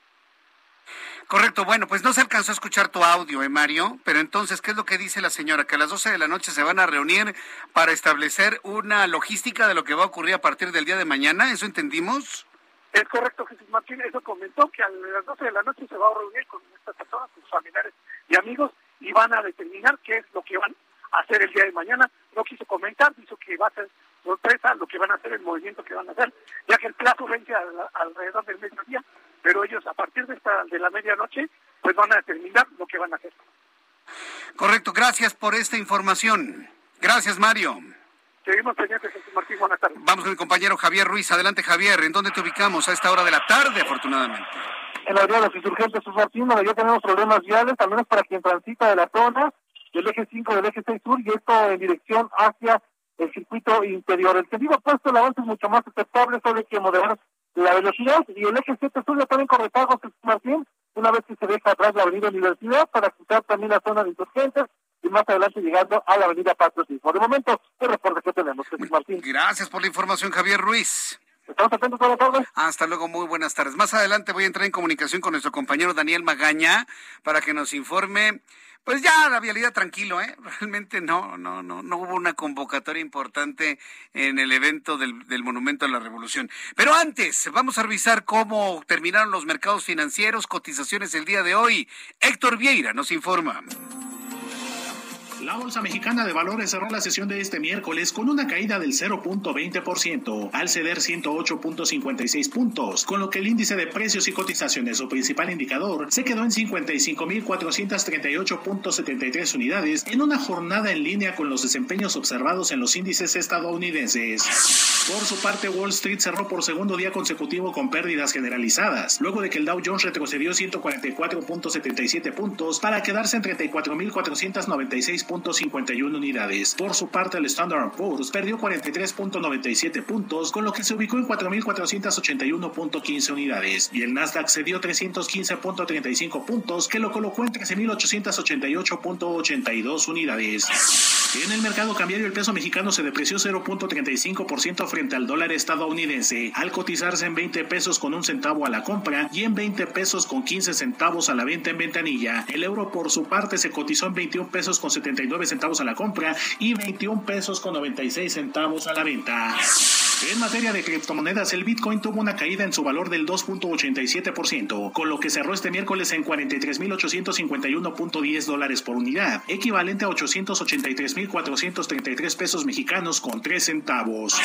Correcto, bueno, pues no se alcanzó a escuchar tu audio, ¿eh, Mario? Pero entonces, ¿qué es lo que dice la señora? Que a las 12 de la noche se van a reunir para establecer una logística de lo que va a ocurrir a partir del día de mañana, ¿eso entendimos? Es correcto, Jesús Martín, eso comentó que a las 12 de la noche se va a reunir con estas personas, sus familiares y amigos, y van a determinar qué es lo que van a hacer el día de mañana. No quiso comentar, dijo que va a ser sorpresa lo que van a hacer, el movimiento que van a hacer, ya que el plazo vence alrededor del mediodía pero ellos a partir de, esta, de la medianoche pues van a determinar lo que van a hacer. Correcto, gracias por esta información. Gracias, Mario. Seguimos pendientes, Martín, buenas tardes. Vamos con el compañero Javier Ruiz. Adelante, Javier. ¿En dónde te ubicamos a esta hora de la tarde, afortunadamente? En la área de los insurgentes, Jesús Martín, donde ya tenemos problemas viales, al menos para quien transita de la zona del eje 5 del eje 6 sur, y esto en dirección hacia el circuito interior. El sentido opuesto, el avance es mucho más aceptable, solo hay que moderar la velocidad y el eje 7 sur ya también con retardos, Martín, una vez que se deja atrás la avenida Universidad para cruzar también la zona de insurgentes y más adelante llegando a la avenida Patriotismo. De momento, el reporte que tenemos, Jesús Martín. Gracias por la información, Javier Ruiz. Estamos atentos a la tarde. Hasta luego, muy buenas tardes. Más adelante voy a entrar en comunicación con nuestro compañero Daniel Magaña para que nos informe pues ya la vialidad tranquilo, ¿eh? Realmente no, no, no, no hubo una convocatoria importante en el evento del, del Monumento a la Revolución. Pero antes, vamos a revisar cómo terminaron los mercados financieros, cotizaciones el día de hoy. Héctor Vieira nos informa. La Bolsa Mexicana de Valores cerró la sesión de este miércoles con una caída del 0.20% al ceder 108.56 puntos, con lo que el índice de precios y cotizaciones, su principal indicador, se quedó en 55.438.73 unidades en una jornada en línea con los desempeños observados en los índices estadounidenses. Por su parte, Wall Street cerró por segundo día consecutivo con pérdidas generalizadas, luego de que el Dow Jones retrocedió 144.77 puntos para quedarse en 34.496 51 unidades. Por su parte, el Standard Poor's perdió 43.97 puntos, con lo que se ubicó en 4.481.15 unidades, y el Nasdaq cedió 315.35 puntos, que lo colocó en 13.888.82 unidades. En el mercado cambiario, el peso mexicano se depreció 0.35% frente al dólar estadounidense, al cotizarse en 20 pesos con un centavo a la compra y en 20 pesos con 15 centavos a la venta en ventanilla. El euro, por su parte, se cotizó en 21 pesos con 70 centavos a la compra y 21 pesos con 96 centavos a la venta. En materia de criptomonedas, el Bitcoin tuvo una caída en su valor del 2.87%, con lo que cerró este miércoles en 43.851.10 dólares por unidad, equivalente a 883.433 pesos mexicanos con 3 centavos.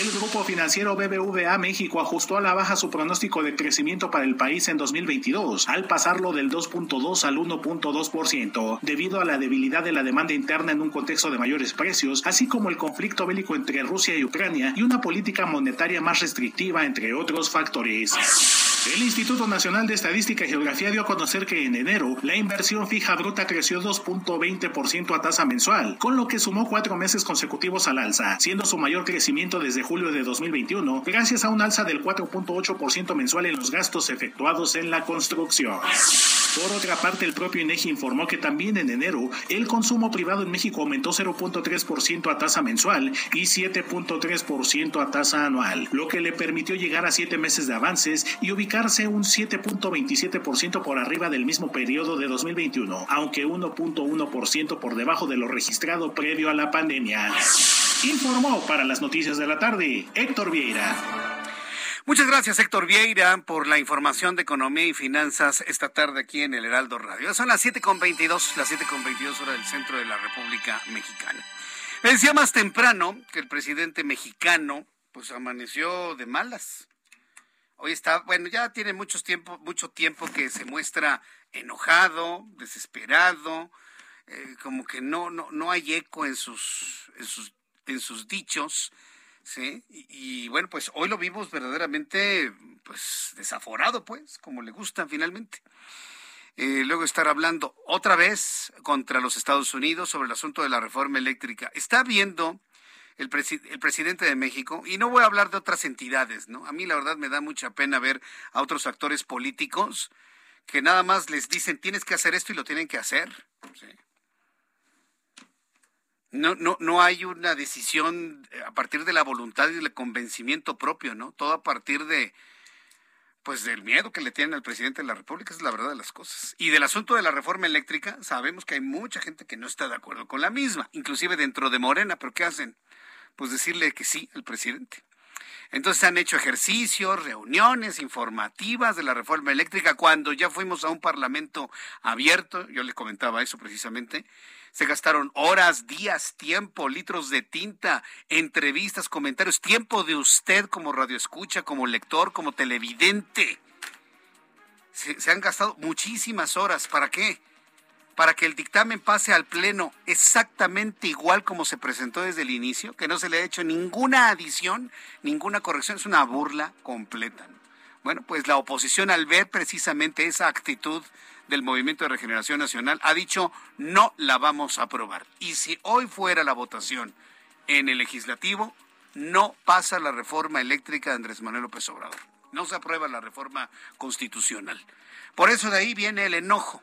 El grupo financiero BBVA México ajustó a la baja su pronóstico de crecimiento para el país en 2022, al pasarlo del 2.2 al 1.2%, debido a la debilidad de la demanda interna en un contexto de mayores precios, así como el conflicto bélico entre Rusia y Ucrania y una política monetaria más restrictiva, entre otros factores. El Instituto Nacional de Estadística y Geografía dio a conocer que en enero la inversión fija bruta creció 2.20% a tasa mensual, con lo que sumó cuatro meses consecutivos al alza, siendo su mayor crecimiento desde julio de 2021, gracias a un alza del 4.8% mensual en los gastos efectuados en la construcción. Por otra parte, el propio INEGI informó que también en enero el consumo privado en México aumentó 0.3% a tasa mensual y 7.3% a tasa anual, lo que le permitió llegar a siete meses de avances y ubicarse un 7.27% por arriba del mismo periodo de 2021, aunque 1.1% por debajo de lo registrado previo a la pandemia. Informó para las noticias de la tarde Héctor Vieira. Muchas gracias, Héctor Vieira, por la información de economía y finanzas esta tarde aquí en el Heraldo Radio. Son las 7.22, las 7.22 horas del centro de la República Mexicana. Me decía más temprano que el presidente mexicano pues amaneció de malas. Hoy está, bueno, ya tiene mucho tiempo, mucho tiempo que se muestra enojado, desesperado, eh, como que no, no, no hay eco en sus, en sus, en sus dichos Sí, y, bueno, pues hoy lo vimos verdaderamente, pues, desaforado, pues, como le gustan finalmente. Eh, luego estar hablando otra vez contra los Estados Unidos sobre el asunto de la reforma eléctrica. Está viendo el, el, presidente de México, y no voy a hablar de otras entidades, ¿no? A mí la verdad me da mucha pena ver a otros actores políticos que nada más les dicen tienes que hacer esto y lo tienen que hacer. ¿sí? No, no, no hay una decisión eh, a partir de la voluntad y del convencimiento propio, ¿no? Todo a partir de, pues del miedo que le tienen al presidente de la República, es la verdad de las cosas. Y del asunto de la reforma eléctrica, sabemos que hay mucha gente que no está de acuerdo con la misma, inclusive dentro de Morena, pero ¿qué hacen? Pues decirle que sí al presidente. Entonces han hecho ejercicios, reuniones informativas de la reforma eléctrica. Cuando ya fuimos a un parlamento abierto, yo les comentaba eso precisamente, se gastaron horas, días, tiempo, litros de tinta, entrevistas, comentarios, tiempo de usted como radioescucha, como lector, como televidente. Se, se han gastado muchísimas horas. ¿Para qué? Para que el dictamen pase al Pleno exactamente igual como se presentó desde el inicio, que no se le ha hecho ninguna adición, ninguna corrección. Es una burla completa. Bueno, pues la oposición al ver precisamente esa actitud del Movimiento de Regeneración Nacional ha dicho no la vamos a aprobar. Y si hoy fuera la votación en el legislativo, no pasa la reforma eléctrica de Andrés Manuel López Obrador. No se aprueba la reforma constitucional. Por eso de ahí viene el enojo.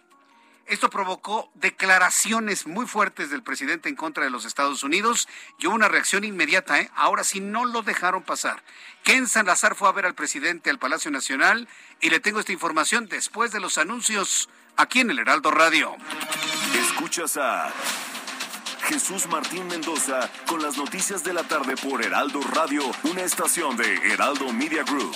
Esto provocó declaraciones muy fuertes del presidente en contra de los Estados Unidos y hubo una reacción inmediata. ¿eh? Ahora sí no lo dejaron pasar. Ken Salazar fue a ver al presidente al Palacio Nacional y le tengo esta información después de los anuncios aquí en el Heraldo Radio. Escuchas a Jesús Martín Mendoza con las noticias de la tarde por Heraldo Radio, una estación de Heraldo Media Group.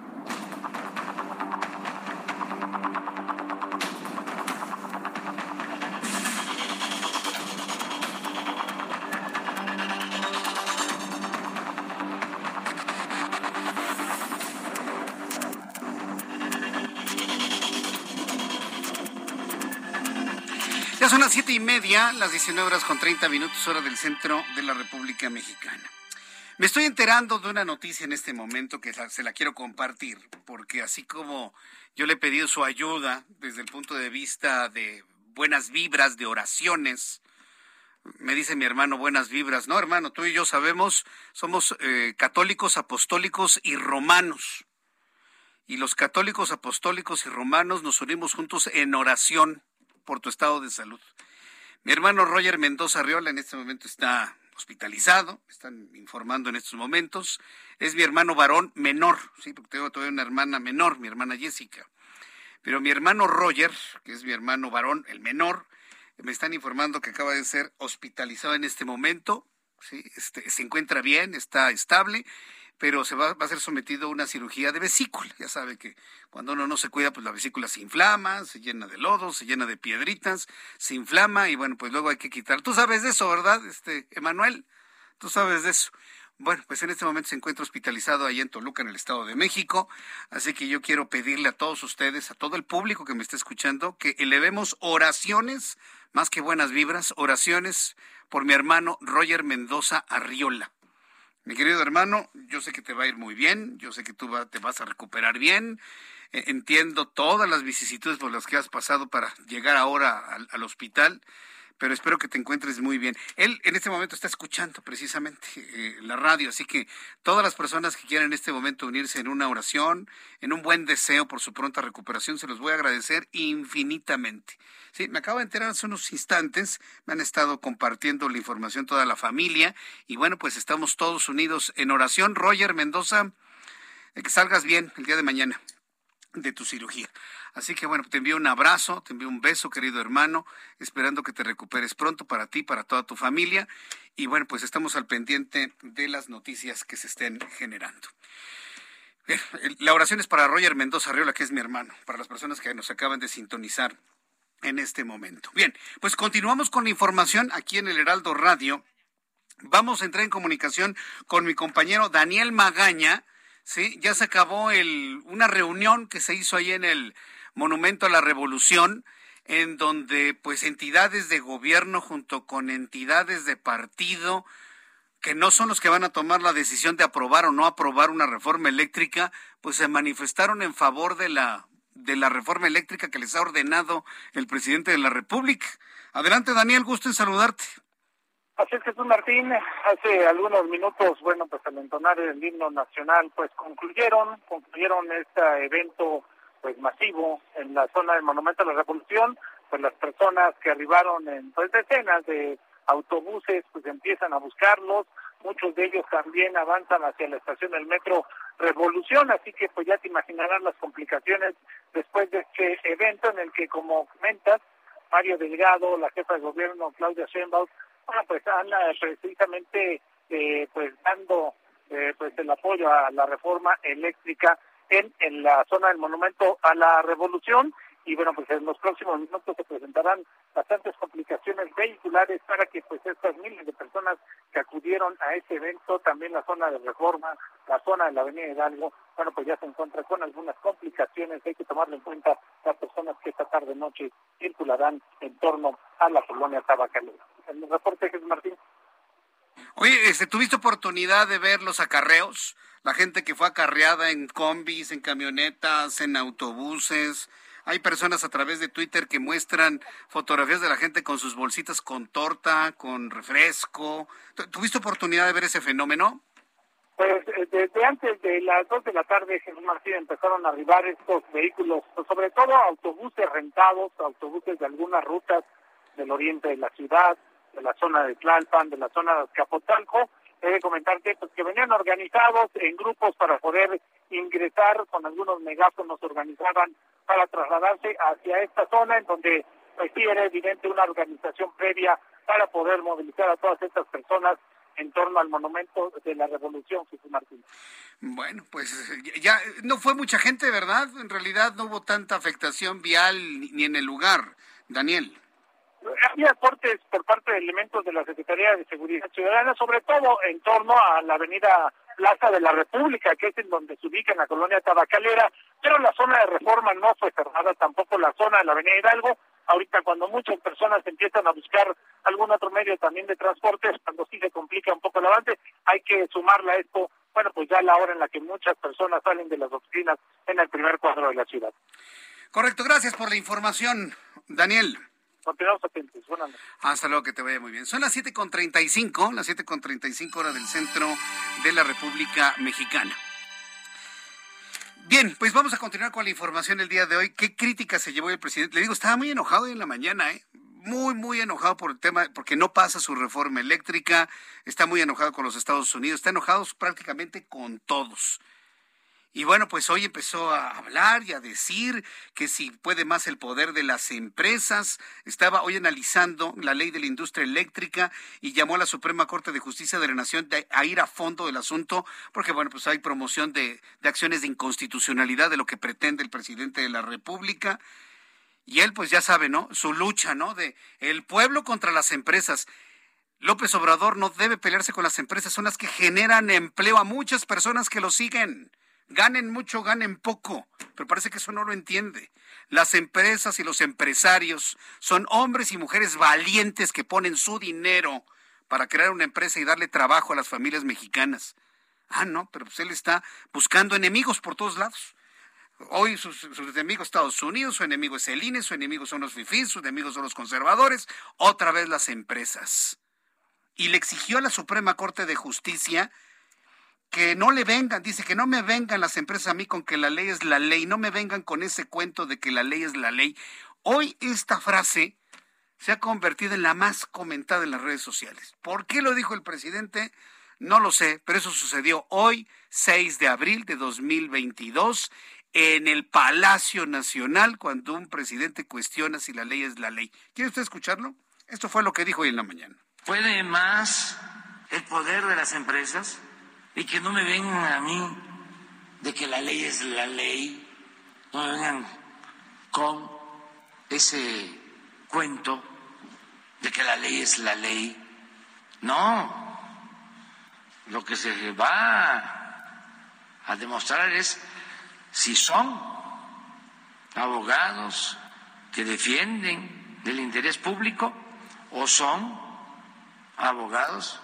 Media, las 19 horas con 30 minutos, hora del centro de la República Mexicana. Me estoy enterando de una noticia en este momento que se la quiero compartir, porque así como yo le he pedido su ayuda desde el punto de vista de buenas vibras, de oraciones, me dice mi hermano buenas vibras. No, hermano, tú y yo sabemos, somos eh, católicos, apostólicos y romanos. Y los católicos, apostólicos y romanos nos unimos juntos en oración por tu estado de salud. Mi hermano Roger Mendoza Arriola en este momento está hospitalizado, están informando en estos momentos. Es mi hermano varón menor, sí, porque tengo todavía una hermana menor, mi hermana Jessica. Pero mi hermano Roger, que es mi hermano varón, el menor, me están informando que acaba de ser hospitalizado en este momento. ¿sí? Este, se encuentra bien, está estable pero se va, a ser sometido a una cirugía de vesícula. Ya sabe que cuando uno no se cuida, pues la vesícula se inflama, se llena de lodo, se llena de piedritas, se inflama y bueno, pues luego hay que quitar. Tú sabes de eso, ¿verdad, este Emanuel? Tú sabes de eso. Bueno, pues en este momento se encuentra hospitalizado ahí en Toluca, en el Estado de México. Así que yo quiero pedirle a todos ustedes, a todo el público que me está escuchando, que elevemos oraciones, más que buenas vibras, oraciones por mi hermano Roger Mendoza Arriola. Mi querido hermano, yo sé que te va a ir muy bien, yo sé que tú te vas a recuperar bien. E, entiendo todas las vicisitudes por las que has pasado para llegar ahora al hospital pero espero que te encuentres muy bien. Él en este momento está escuchando precisamente eh, la radio, así que todas las personas que quieran en este momento unirse en una oración, en un buen deseo por su pronta recuperación, se los voy a agradecer infinitamente. Sí, me acabo de enterar hace unos instantes, me han estado compartiendo la información toda la familia y bueno, pues estamos todos unidos en oración. Roger Mendoza, que salgas bien el día de mañana de tu cirugía. Así que bueno, te envío un abrazo, te envío un beso, querido hermano, esperando que te recuperes pronto para ti, para toda tu familia. Y bueno, pues estamos al pendiente de las noticias que se estén generando. la oración es para Roger Mendoza Arriola, que es mi hermano, para las personas que nos acaban de sintonizar en este momento. Bien, pues continuamos con la información aquí en el Heraldo Radio. Vamos a entrar en comunicación con mi compañero Daniel Magaña. Sí, ya se acabó una reunión que se hizo ahí en el Monumento a la Revolución, en donde pues entidades de gobierno junto con entidades de partido que no son los que van a tomar la decisión de aprobar o no aprobar una reforma eléctrica, pues se manifestaron en favor de la de la reforma eléctrica que les ha ordenado el presidente de la República. Adelante, Daniel, gusto en saludarte. Así es, Jesús Martín. Hace algunos minutos, bueno, pues al entonar el himno nacional, pues concluyeron, concluyeron este evento pues masivo en la zona del Monumento a la Revolución, pues las personas que arribaron en pues decenas de autobuses pues empiezan a buscarlos, muchos de ellos también avanzan hacia la estación del metro Revolución, así que pues ya te imaginarán las complicaciones después de este evento en el que como comentas, Mario Delgado, la jefa de gobierno Claudia Sheinbaum, bueno, pues han precisamente eh, pues dando eh, pues el apoyo a la reforma eléctrica en, la zona del Monumento a la Revolución y bueno, pues en los próximos minutos se presentarán bastantes complicaciones vehiculares para que pues estas miles de personas que acudieron a este evento, también la zona de Reforma, la zona de la Avenida Hidalgo, bueno, pues ya se encuentra con algunas complicaciones, hay que tomarlo en cuenta las personas que esta tarde noche circularán en torno a la colonia Tabacalera. El reporte es Martín. Oye, este, ¿tuviste oportunidad de ver los acarreos? La gente que fue acarreada en combis, en camionetas, en autobuses. Hay personas a través de Twitter que muestran fotografías de la gente con sus bolsitas con torta, con refresco. ¿Tuviste oportunidad de ver ese fenómeno? Pues eh, desde antes de las dos de la tarde, Jesús Martín, empezaron a arribar estos vehículos, pues, sobre todo autobuses rentados, autobuses de algunas rutas del oriente de la ciudad, de la zona de Tlalpan, de la zona de Capotalco. De comentarte pues, que venían organizados en grupos para poder ingresar, con algunos megáfonos organizaban para trasladarse hacia esta zona en donde pues, era evidente una organización previa para poder movilizar a todas estas personas en torno al monumento de la revolución, Jesús Martín. Bueno, pues ya no fue mucha gente, ¿verdad? En realidad no hubo tanta afectación vial ni en el lugar, Daniel había aportes por parte de elementos de la Secretaría de Seguridad Ciudadana, sobre todo en torno a la avenida Plaza de la República, que es en donde se ubica en la colonia Tabacalera, pero la zona de reforma no fue cerrada, tampoco la zona de la avenida Hidalgo. Ahorita cuando muchas personas empiezan a buscar algún otro medio también de transporte, cuando sí se complica un poco el avance, hay que sumarle a esto, bueno, pues ya la hora en la que muchas personas salen de las oficinas en el primer cuadro de la ciudad. Correcto, gracias por la información, Daniel. Continuamos atentos. Buenas Hasta luego, que te vaya muy bien. Son las 7.35, las 7.35 horas del centro de la República Mexicana. Bien, pues vamos a continuar con la información el día de hoy. ¿Qué crítica se llevó el presidente? Le digo, estaba muy enojado hoy en la mañana, ¿eh? Muy, muy enojado por el tema, porque no pasa su reforma eléctrica, está muy enojado con los Estados Unidos, está enojado prácticamente con todos. Y bueno, pues hoy empezó a hablar y a decir que si puede más el poder de las empresas. Estaba hoy analizando la ley de la industria eléctrica y llamó a la Suprema Corte de Justicia de la Nación a ir a fondo del asunto, porque bueno, pues hay promoción de, de acciones de inconstitucionalidad de lo que pretende el presidente de la República. Y él pues ya sabe, ¿no? Su lucha, ¿no? De el pueblo contra las empresas. López Obrador no debe pelearse con las empresas, son las que generan empleo a muchas personas que lo siguen. Ganen mucho, ganen poco, pero parece que eso no lo entiende. Las empresas y los empresarios son hombres y mujeres valientes que ponen su dinero para crear una empresa y darle trabajo a las familias mexicanas. Ah, no, pero pues él está buscando enemigos por todos lados. Hoy sus, enemigos Estados Unidos, su enemigo es el INE, su enemigo son los FIFIs, sus enemigos son los conservadores, otra vez las empresas. Y le exigió a la Suprema Corte de Justicia que no le vengan, dice que no me vengan las empresas a mí con que la ley es la ley, no me vengan con ese cuento de que la ley es la ley. Hoy esta frase se ha convertido en la más comentada en las redes sociales. ¿Por qué lo dijo el presidente? No lo sé, pero eso sucedió hoy, 6 de abril de 2022, en el Palacio Nacional, cuando un presidente cuestiona si la ley es la ley. ¿Quiere usted escucharlo? Esto fue lo que dijo hoy en la mañana. ¿Puede más el poder de las empresas? Y que no me vengan a mí de que la ley es la ley, no me vengan con ese cuento de que la ley es la ley. No, lo que se va a demostrar es si son abogados que defienden del interés público o son abogados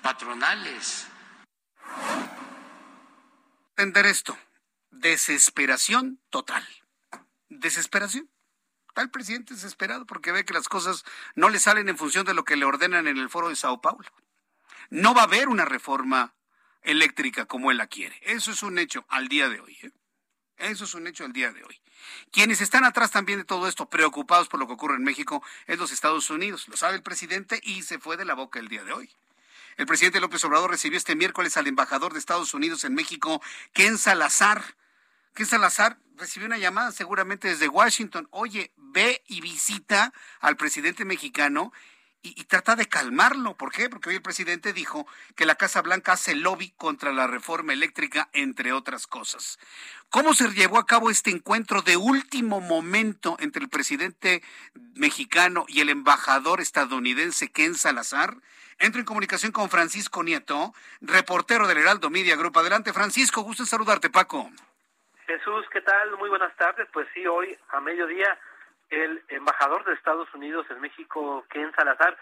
patronales Entender esto. Desesperación total. Desesperación. Está el presidente desesperado porque ve que las cosas no le salen en función de lo que le ordenan en el foro de Sao Paulo. No va a haber una reforma eléctrica como él la quiere. Eso es un hecho al día de hoy. ¿eh? Eso es un hecho al día de hoy. Quienes están atrás también de todo esto, preocupados por lo que ocurre en México, es los Estados Unidos. Lo sabe el presidente y se fue de la boca el día de hoy. El presidente López Obrador recibió este miércoles al embajador de Estados Unidos en México, Ken Salazar. Ken Salazar recibió una llamada seguramente desde Washington. Oye, ve y visita al presidente mexicano y, trata de calmarlo. ¿Por qué? Porque hoy el presidente dijo que la Casa Blanca hace lobby contra la reforma eléctrica, entre otras cosas. ¿Cómo se llevó a cabo este encuentro de último momento entre el presidente mexicano y el embajador estadounidense Ken Salazar? Entro en comunicación con Francisco Nieto, reportero del Heraldo Media Group. Adelante, Francisco, gusto en saludarte, Paco. Jesús, ¿qué tal? Muy buenas tardes. Pues sí, hoy a mediodía el embajador de Estados Unidos en México, Ken Salazar,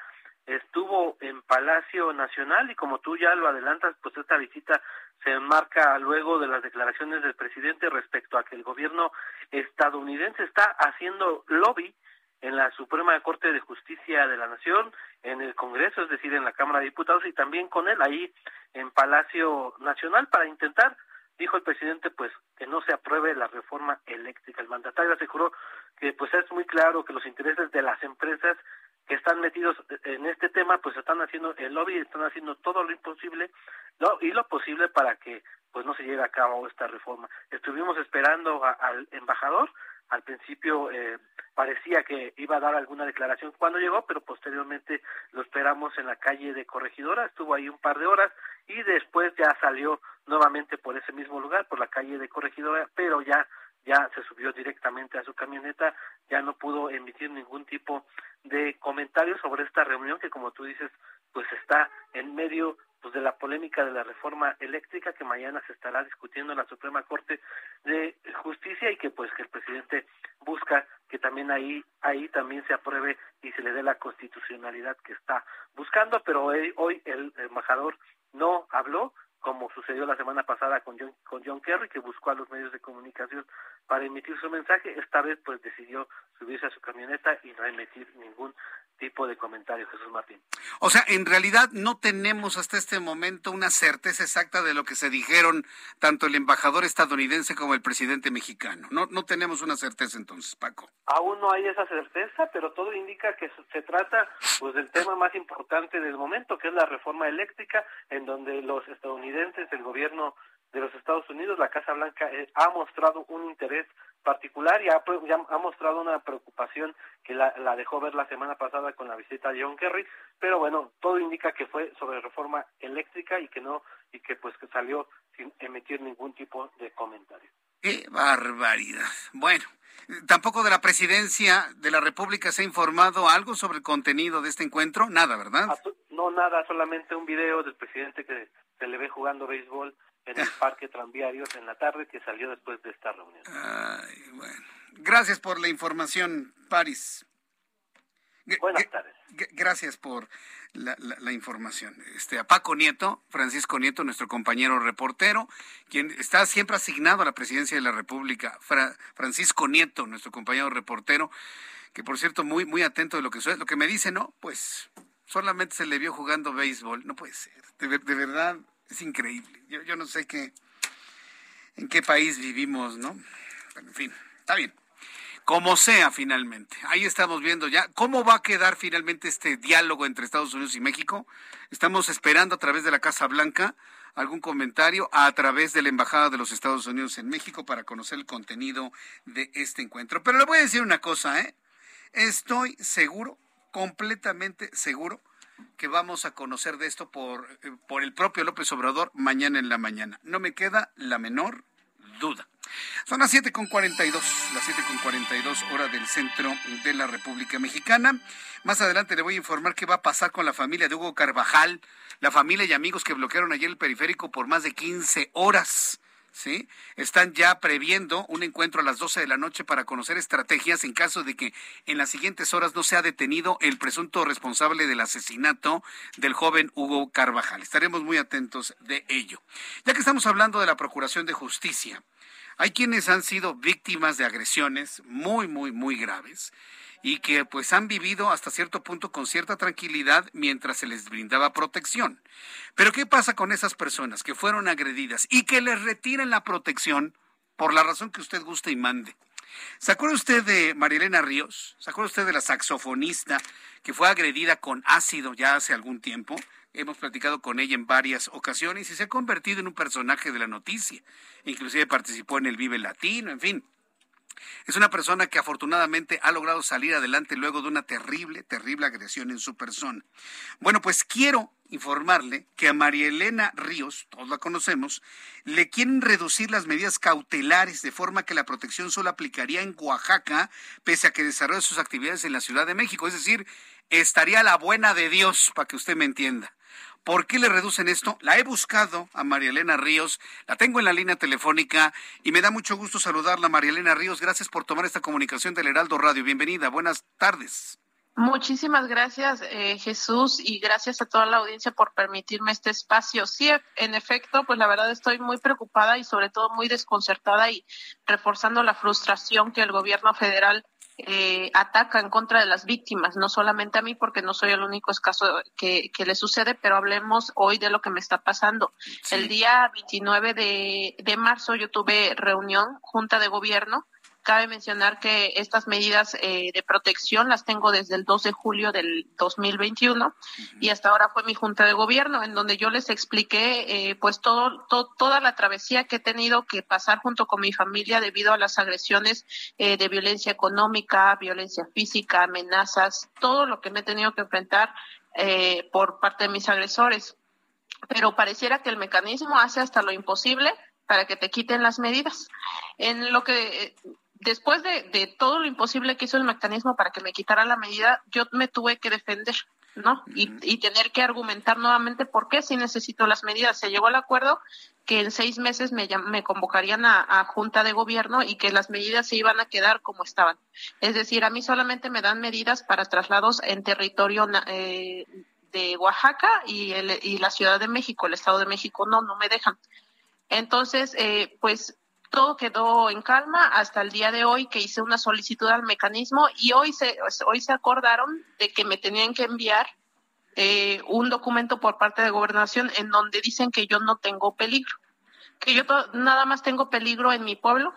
estuvo en Palacio Nacional y como tú ya lo adelantas, pues esta visita se enmarca luego de las declaraciones del presidente respecto a que el gobierno estadounidense está haciendo lobby en la Suprema Corte de Justicia de la Nación, en el Congreso, es decir, en la Cámara de Diputados y también con él ahí en Palacio Nacional para intentar, dijo el presidente, pues que no se apruebe la reforma eléctrica. El mandatario aseguró que pues es muy claro que los intereses de las empresas que están metidos en este tema pues están haciendo el lobby están haciendo todo lo imposible y lo posible para que pues no se lleve a cabo esta reforma estuvimos esperando al embajador al principio eh, parecía que iba a dar alguna declaración cuando llegó, pero posteriormente lo esperamos en la calle de Corregidora, estuvo ahí un par de horas y después ya salió nuevamente por ese mismo lugar, por la calle de Corregidora, pero ya ya se subió directamente a su camioneta, ya no pudo emitir ningún tipo de comentario sobre esta reunión que como tú dices, pues está en medio pues, de la polémica de la reforma eléctrica que mañana se estará discutiendo en la Suprema Corte de Justicia y que pues que el presidente busca que también ahí ahí también se apruebe y se le dé la constitucionalidad que está buscando, pero hoy, hoy el embajador no habló como sucedió la semana pasada con John, con John Kerry, que buscó a los medios de comunicación para emitir su mensaje. Esta vez, pues, decidió subirse a su camioneta y no emitir ningún tipo de comentario, Jesús Martín. O sea, en realidad no tenemos hasta este momento una certeza exacta de lo que se dijeron tanto el embajador estadounidense como el presidente mexicano. No, no tenemos una certeza entonces, Paco. Aún no hay esa certeza, pero todo indica que se trata pues del tema más importante del momento, que es la reforma eléctrica, en donde los estadounidenses, el gobierno de los Estados Unidos, la Casa Blanca eh, ha mostrado un interés particular y ha, ha mostrado una preocupación que la, la, dejó ver la semana pasada con la visita de John Kerry, pero bueno, todo indica que fue sobre reforma eléctrica y que no y que pues que salió sin emitir ningún tipo de comentario. Qué barbaridad. Bueno, tampoco de la presidencia de la República se ha informado algo sobre el contenido de este encuentro, nada, ¿verdad? No, nada, solamente un video del presidente que se le ve jugando béisbol en el parque tranviarios en la tarde que salió después de esta reunión. Ay, bueno. Gracias por la información, Paris. Buenas tardes. Gracias por la, información. Este, a Paco Nieto, Francisco Nieto, nuestro compañero reportero, quien está siempre asignado a la presidencia de la República. Francisco Nieto, nuestro compañero reportero, que por cierto, muy, muy atento de lo que sucede. Lo que me dice, no, pues solamente se le vio jugando béisbol. No puede ser. De, de verdad, es increíble. Yo, yo no sé qué, en qué país vivimos, ¿no? Pero, en fin, está bien como sea finalmente. Ahí estamos viendo ya cómo va a quedar finalmente este diálogo entre Estados Unidos y México. Estamos esperando a través de la Casa Blanca algún comentario a través de la Embajada de los Estados Unidos en México para conocer el contenido de este encuentro. Pero le voy a decir una cosa, ¿eh? Estoy seguro, completamente seguro, que vamos a conocer de esto por, eh, por el propio López Obrador mañana en la mañana. No me queda la menor duda. Son las 7.42, las 7.42 hora del centro de la República Mexicana. Más adelante le voy a informar qué va a pasar con la familia de Hugo Carvajal, la familia y amigos que bloquearon ayer el periférico por más de 15 horas. ¿Sí? Están ya previendo un encuentro a las 12 de la noche para conocer estrategias en caso de que en las siguientes horas no sea detenido el presunto responsable del asesinato del joven Hugo Carvajal. Estaremos muy atentos de ello. Ya que estamos hablando de la Procuración de Justicia, hay quienes han sido víctimas de agresiones muy, muy, muy graves y que pues han vivido hasta cierto punto con cierta tranquilidad mientras se les brindaba protección. Pero ¿qué pasa con esas personas que fueron agredidas y que les retiran la protección por la razón que usted guste y mande? ¿Se acuerda usted de Marilena Ríos? ¿Se acuerda usted de la saxofonista que fue agredida con ácido ya hace algún tiempo? Hemos platicado con ella en varias ocasiones y se ha convertido en un personaje de la noticia. Inclusive participó en el Vive Latino, en fin. Es una persona que afortunadamente ha logrado salir adelante luego de una terrible, terrible agresión en su persona. Bueno, pues quiero informarle que a María Elena Ríos, todos la conocemos, le quieren reducir las medidas cautelares de forma que la protección solo aplicaría en Oaxaca, pese a que desarrolla sus actividades en la Ciudad de México. Es decir, estaría la buena de Dios, para que usted me entienda. ¿Por qué le reducen esto? La he buscado a María Elena Ríos, la tengo en la línea telefónica y me da mucho gusto saludarla, María Elena Ríos. Gracias por tomar esta comunicación del Heraldo Radio. Bienvenida, buenas tardes. Muchísimas gracias, eh, Jesús, y gracias a toda la audiencia por permitirme este espacio. Sí, en efecto, pues la verdad estoy muy preocupada y sobre todo muy desconcertada y reforzando la frustración que el gobierno federal eh, ataca en contra de las víctimas, no solamente a mí, porque no soy el único caso que, que le sucede, pero hablemos hoy de lo que me está pasando. El día 29 de, de marzo yo tuve reunión, junta de gobierno, Cabe mencionar que estas medidas eh, de protección las tengo desde el 2 de julio del 2021 y hasta ahora fue mi junta de gobierno en donde yo les expliqué eh, pues todo, toda la travesía que he tenido que pasar junto con mi familia debido a las agresiones eh, de violencia económica, violencia física, amenazas, todo lo que me he tenido que enfrentar por parte de mis agresores. Pero pareciera que el mecanismo hace hasta lo imposible para que te quiten las medidas. En lo que después de, todo lo imposible que hizo el mecanismo para que me quitara la medida, yo me tuve que defender, ¿no? y, tener que argumentar nuevamente por qué si necesito las medidas. Se llegó al acuerdo que en seis meses me, me convocarían a, junta de gobierno y que las medidas se iban a quedar como estaban. Es decir, a mí solamente me dan medidas para traslados en territorio eh, de Oaxaca y, el, y la Ciudad de México, el Estado de México no, no me dejan. Entonces, eh, pues todo quedó en calma hasta el día de hoy que hice una solicitud al mecanismo y hoy se, hoy se acordaron de que me tenían que enviar eh, un documento por parte de gobernación en donde dicen que yo no tengo peligro, que yo nada más tengo peligro en mi pueblo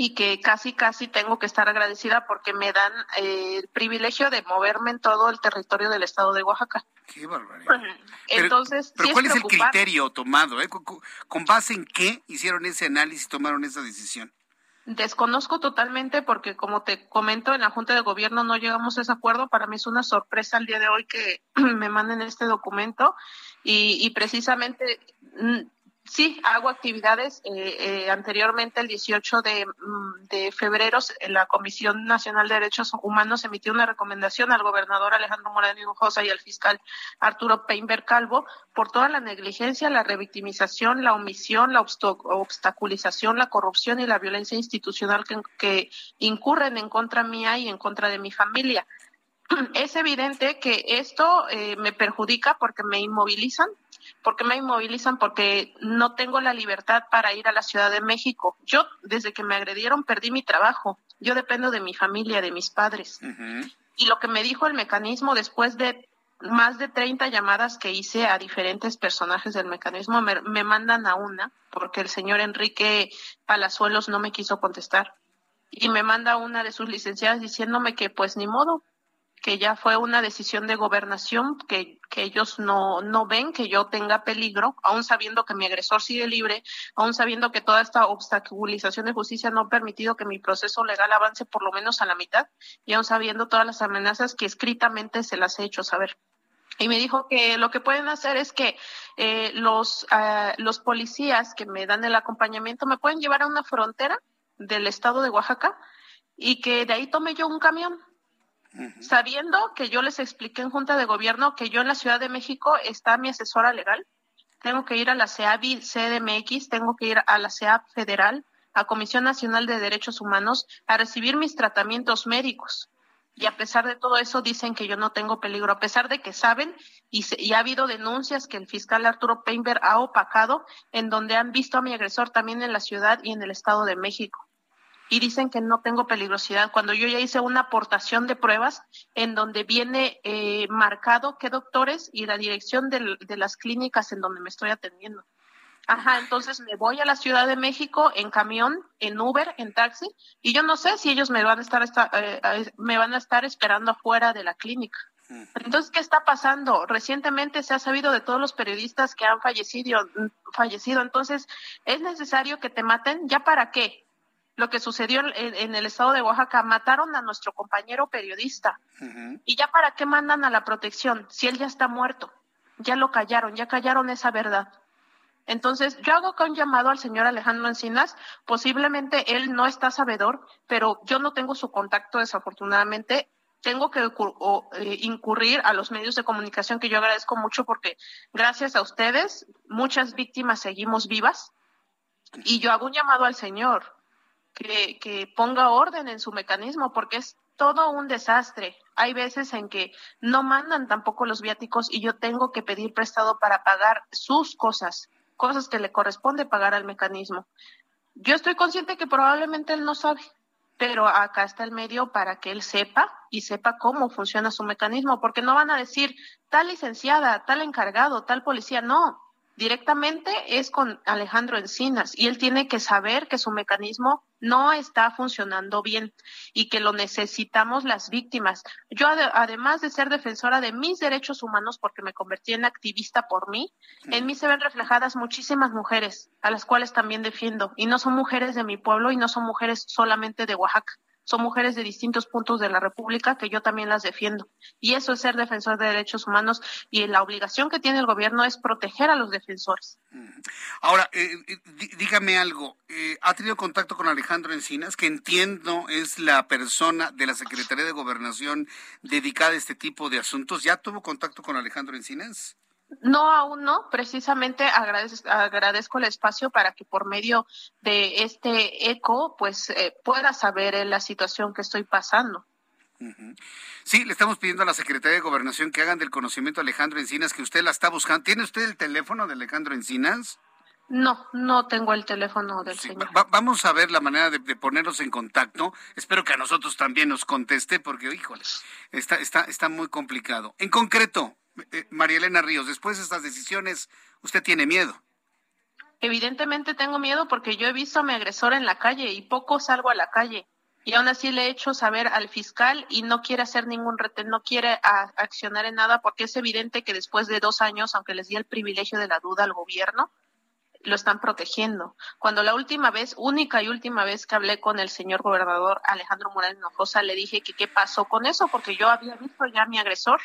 y que casi, casi tengo que estar agradecida porque me dan eh, el privilegio de moverme en todo el territorio del estado de Oaxaca. Qué barbaridad. Entonces, pero, ¿cuál es, el criterio tomado? Eh? ¿Con, base en qué hicieron ese análisis y tomaron esa decisión? Desconozco totalmente porque, como te comento, en la Junta de Gobierno no llegamos a ese acuerdo. Para mí es una sorpresa el día de hoy que me manden este documento y, y precisamente mm, Sí, hago actividades. Eh, eh, anteriormente, el 18 de, mm, de, febrero, la Comisión Nacional de Derechos Humanos emitió una recomendación al gobernador Alejandro Moreno Hinojosa y al fiscal Arturo Peinberg Calvo por toda la negligencia, la revictimización, la omisión, la obstaculización, la corrupción y la violencia institucional que, que incurren en contra mía y en contra de mi familia. Es evidente que esto eh, me perjudica porque me inmovilizan, ¿Por qué me inmovilizan? Porque no tengo la libertad para ir a la Ciudad de México. Yo, desde que me agredieron, perdí mi trabajo. Yo dependo de mi familia, de mis padres. Y lo que me dijo el mecanismo después de más de 30 llamadas que hice a diferentes personajes del mecanismo, me, me mandan a una, porque el señor Enrique Palazuelos no me quiso contestar. Y me manda una de sus licenciadas diciéndome que pues ni modo, que ya fue una decisión de gobernación, que, que ellos no, no ven que yo tenga peligro, aún sabiendo que mi agresor sigue libre, aún sabiendo que toda esta obstaculización de justicia no ha permitido que mi proceso legal avance por lo menos a la mitad, y aún sabiendo todas las amenazas que escritamente se las he hecho saber. Y me dijo que lo que pueden hacer es que eh, los, uh, los policías que me dan el acompañamiento me pueden llevar a una frontera del estado de Oaxaca y que de ahí tome yo un camión sabiendo que yo les expliqué en Junta de Gobierno que yo en la Ciudad de México está mi asesora legal, tengo que ir a la CEAVI CDMX, tengo que ir a la CEAP federal, a Comisión Nacional de Derechos Humanos, a recibir mis tratamientos médicos. Y a pesar de todo eso dicen que yo no tengo peligro, a pesar de que saben y, y ha habido denuncias que el fiscal Arturo Peinberg ha opacado en donde han visto a mi agresor también en la ciudad y en el Estado de México y dicen que no tengo peligrosidad cuando yo ya hice una aportación de pruebas en donde viene eh, marcado qué doctores y la dirección de, las clínicas en donde me estoy atendiendo. Ajá, entonces me voy a la Ciudad de México en camión, en Uber, en taxi, y yo no sé si ellos me van a estar, eh, me van a estar esperando afuera de la clínica. Entonces, ¿qué está pasando? Recientemente se ha sabido de todos los periodistas que han fallecido, fallecido. Entonces, ¿es necesario que te maten? ¿Ya para qué? Lo que sucedió en, el estado de Oaxaca. Mataron a nuestro compañero periodista. ¿Y ya para qué mandan a la protección si él ya está muerto? Ya lo callaron, ya callaron esa verdad. Entonces, yo hago con un llamado al señor Alejandro Encinas. Posiblemente él no está sabedor, pero yo no tengo su contacto, desafortunadamente. Tengo que eh, incurrir a los medios de comunicación, que yo agradezco mucho porque gracias a ustedes muchas víctimas seguimos vivas. Y yo hago un llamado al señor que, ponga orden en su mecanismo, porque es todo un desastre. Hay veces en que no mandan tampoco los viáticos y yo tengo que pedir prestado para pagar sus cosas, cosas que le corresponde pagar al mecanismo. Yo estoy consciente que probablemente él no sabe, pero acá está el medio para que él sepa y sepa cómo funciona su mecanismo, porque no van a decir tal licenciada, tal encargado, tal policía, no, directamente es con Alejandro Encinas y él tiene que saber que su mecanismo no está funcionando bien y que lo necesitamos las víctimas. Yo, además de ser defensora de mis derechos humanos, porque me convertí en activista por mí, en mí se ven reflejadas muchísimas mujeres, a las cuales también defiendo, y no son mujeres de mi pueblo y no son mujeres solamente de Oaxaca son mujeres de distintos puntos de la República que yo también las defiendo. Y eso es ser defensor de derechos humanos y la obligación que tiene el gobierno es proteger a los defensores. Ahora, eh, eh, dígame algo. Eh, ¿Ha tenido contacto con Alejandro Encinas, que entiendo es la persona de la Secretaría de Gobernación dedicada a este tipo de asuntos? ¿Ya tuvo contacto con Alejandro Encinas? No, aún no. Precisamente agradezco, el espacio para que por medio de este eco, pues eh, pueda saber la situación que estoy pasando. Sí, le estamos pidiendo a la Secretaría de Gobernación que hagan del conocimiento a Alejandro Encinas que usted la está buscando. ¿Tiene usted el teléfono de Alejandro Encinas? No, no tengo el teléfono del señor. vamos a ver la manera de, ponernos en contacto. Espero que a nosotros también nos conteste, porque, híjole, está, está, está muy complicado. En concreto, eh, María Elena Ríos, después de estas decisiones, ¿usted tiene miedo? Evidentemente tengo miedo porque yo he visto a mi agresor en la calle y poco salgo a la calle. Y aún así le he hecho saber al fiscal y no quiere hacer ningún retén, no quiere accionar en nada porque es evidente que después de dos años, aunque les di el privilegio de la duda al gobierno, lo están protegiendo. Cuando la última vez, única y última vez que hablé con el señor gobernador Alejandro Morales Hinojosa, le dije que qué pasó con eso, porque yo había visto ya a mi agresor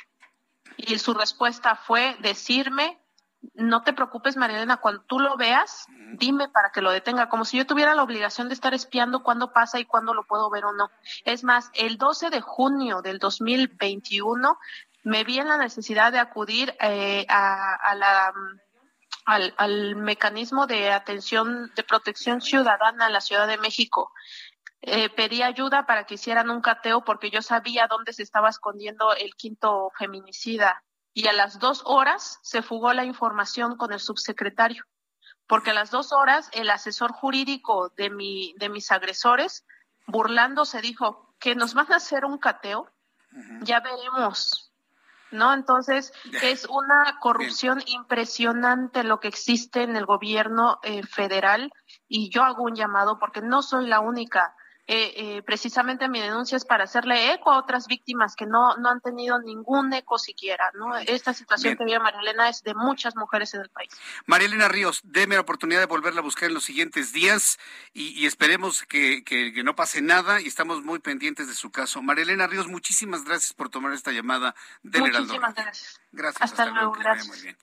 y su respuesta fue decirme no te preocupes, Marilena, cuando tú lo veas, dime para que lo detenga, como si yo tuviera la obligación de estar espiando cuándo pasa y cuándo lo puedo ver o no. Es más, el 12 de junio del 2021 me vi en la necesidad de acudir eh, a, la al, al, mecanismo de atención de protección ciudadana en la Ciudad de México. Eh, pedí ayuda para que hicieran un cateo porque yo sabía dónde se estaba escondiendo el quinto feminicida y a las dos horas se fugó la información con el subsecretario, porque a las dos horas el asesor jurídico de, mi, de mis agresores, burlándose, dijo que nos van a hacer un cateo, ya veremos. ¿No? Entonces, es una corrupción impresionante lo que existe en el gobierno eh, federal y yo hago un llamado porque no soy la única eh, eh, precisamente mi denuncia es para hacerle eco a otras víctimas que no, no han tenido ningún eco siquiera. ¿no? Esta situación que vive María Elena es de muchas mujeres en el país. María Elena Ríos, déme la oportunidad de volverla a buscar en los siguientes días y, esperemos que, que, no pase nada y estamos muy pendientes de su caso. María Elena Ríos, muchísimas gracias por tomar esta llamada del Muchísimas gracias. Gracias. Hasta, luego, gracias. Muy bien.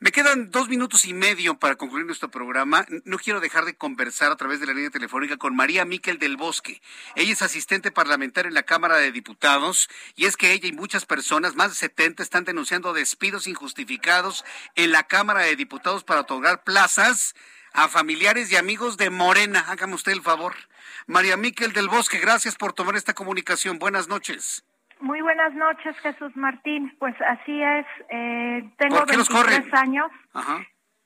Me quedan dos minutos y medio para concluir nuestro programa. No quiero dejar de conversar a través de la línea telefónica con María Miquel del Bosque. Ella es asistente parlamentaria en la Cámara de Diputados y es que ella y muchas personas, más de 70, están denunciando despidos injustificados en la Cámara de Diputados para otorgar plazas a familiares y amigos de Morena. Hágame usted el favor. María Miquel del Bosque, gracias por tomar esta comunicación. Buenas noches. Muy buenas noches, Jesús Martín. Pues así es. Eh, tengo 23 años.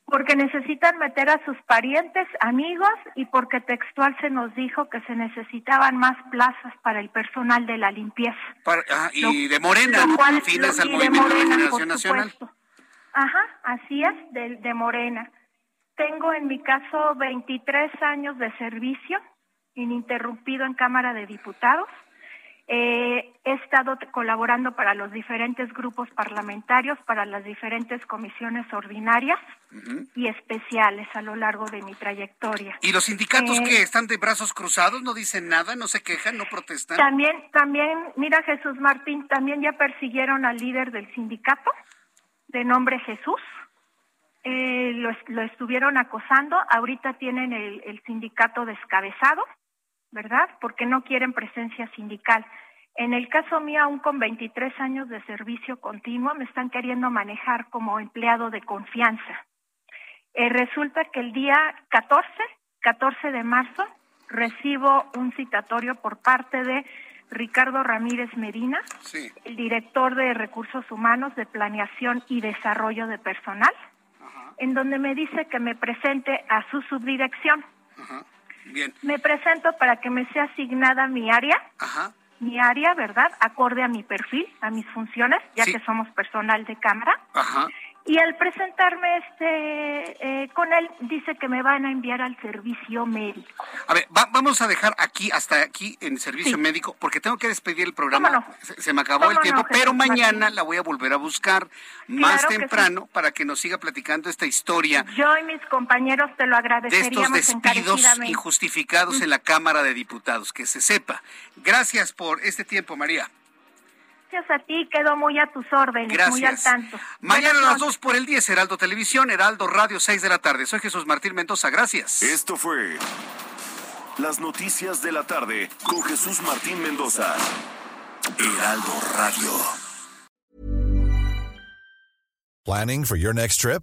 Porque necesitan meter a sus parientes, amigos y porque textual se nos dijo que se necesitaban más plazas para el personal de la limpieza. y de Morena, cual, files al Movimiento de Regeneración Nacional. Ajá, así es, de, de Morena. Tengo en mi caso 23 años de servicio ininterrumpido en Cámara de Diputados eh, he estado colaborando para los diferentes grupos parlamentarios, para las diferentes comisiones ordinarias y especiales a lo largo de mi trayectoria. ¿Y los sindicatos que eh, están de brazos cruzados no dicen nada, no se quejan, no protestan? También, también, mira Jesús Martín, también ya persiguieron al líder del sindicato, de nombre Jesús. Eh, lo, estuvieron acosando, ahorita tienen el sindicato descabezado ¿verdad? Porque no quieren presencia sindical. En el caso mío, aún con 23 años de servicio continuo, me están queriendo manejar como empleado de confianza. Eh, resulta que el día 14, 14 de marzo, recibo un citatorio por parte de Ricardo Ramírez Medina, el director de Recursos Humanos de Planeación y Desarrollo de Personal, en donde me dice que me presente a su subdirección. Me presento para que me sea asignada mi área. Mi área, ¿verdad? Acorde a mi perfil, a mis funciones, ya que somos personal de cámara. Ajá. Y al presentarme este eh, con él, dice que me van a enviar al servicio médico. A ver, vamos a dejar aquí, hasta aquí, en servicio médico, porque tengo que despedir el programa. Se, me acabó el tiempo, pero mañana la voy a volver a buscar más temprano para que nos siga platicando esta historia. Yo y mis compañeros te lo agradeceríamos De estos despidos injustificados en la Cámara de Diputados, que se sepa. Gracias por este tiempo, María. Gracias a ti, quedo muy a tus órdenes, muy al tanto. Mañana a las 2 por el 10, Heraldo Televisión, Heraldo Radio, 6 de la tarde. Soy Jesús Martín Mendoza, gracias. Esto fue las noticias de la tarde con Jesús Martín Mendoza. Heraldo Radio. Planning for your next trip?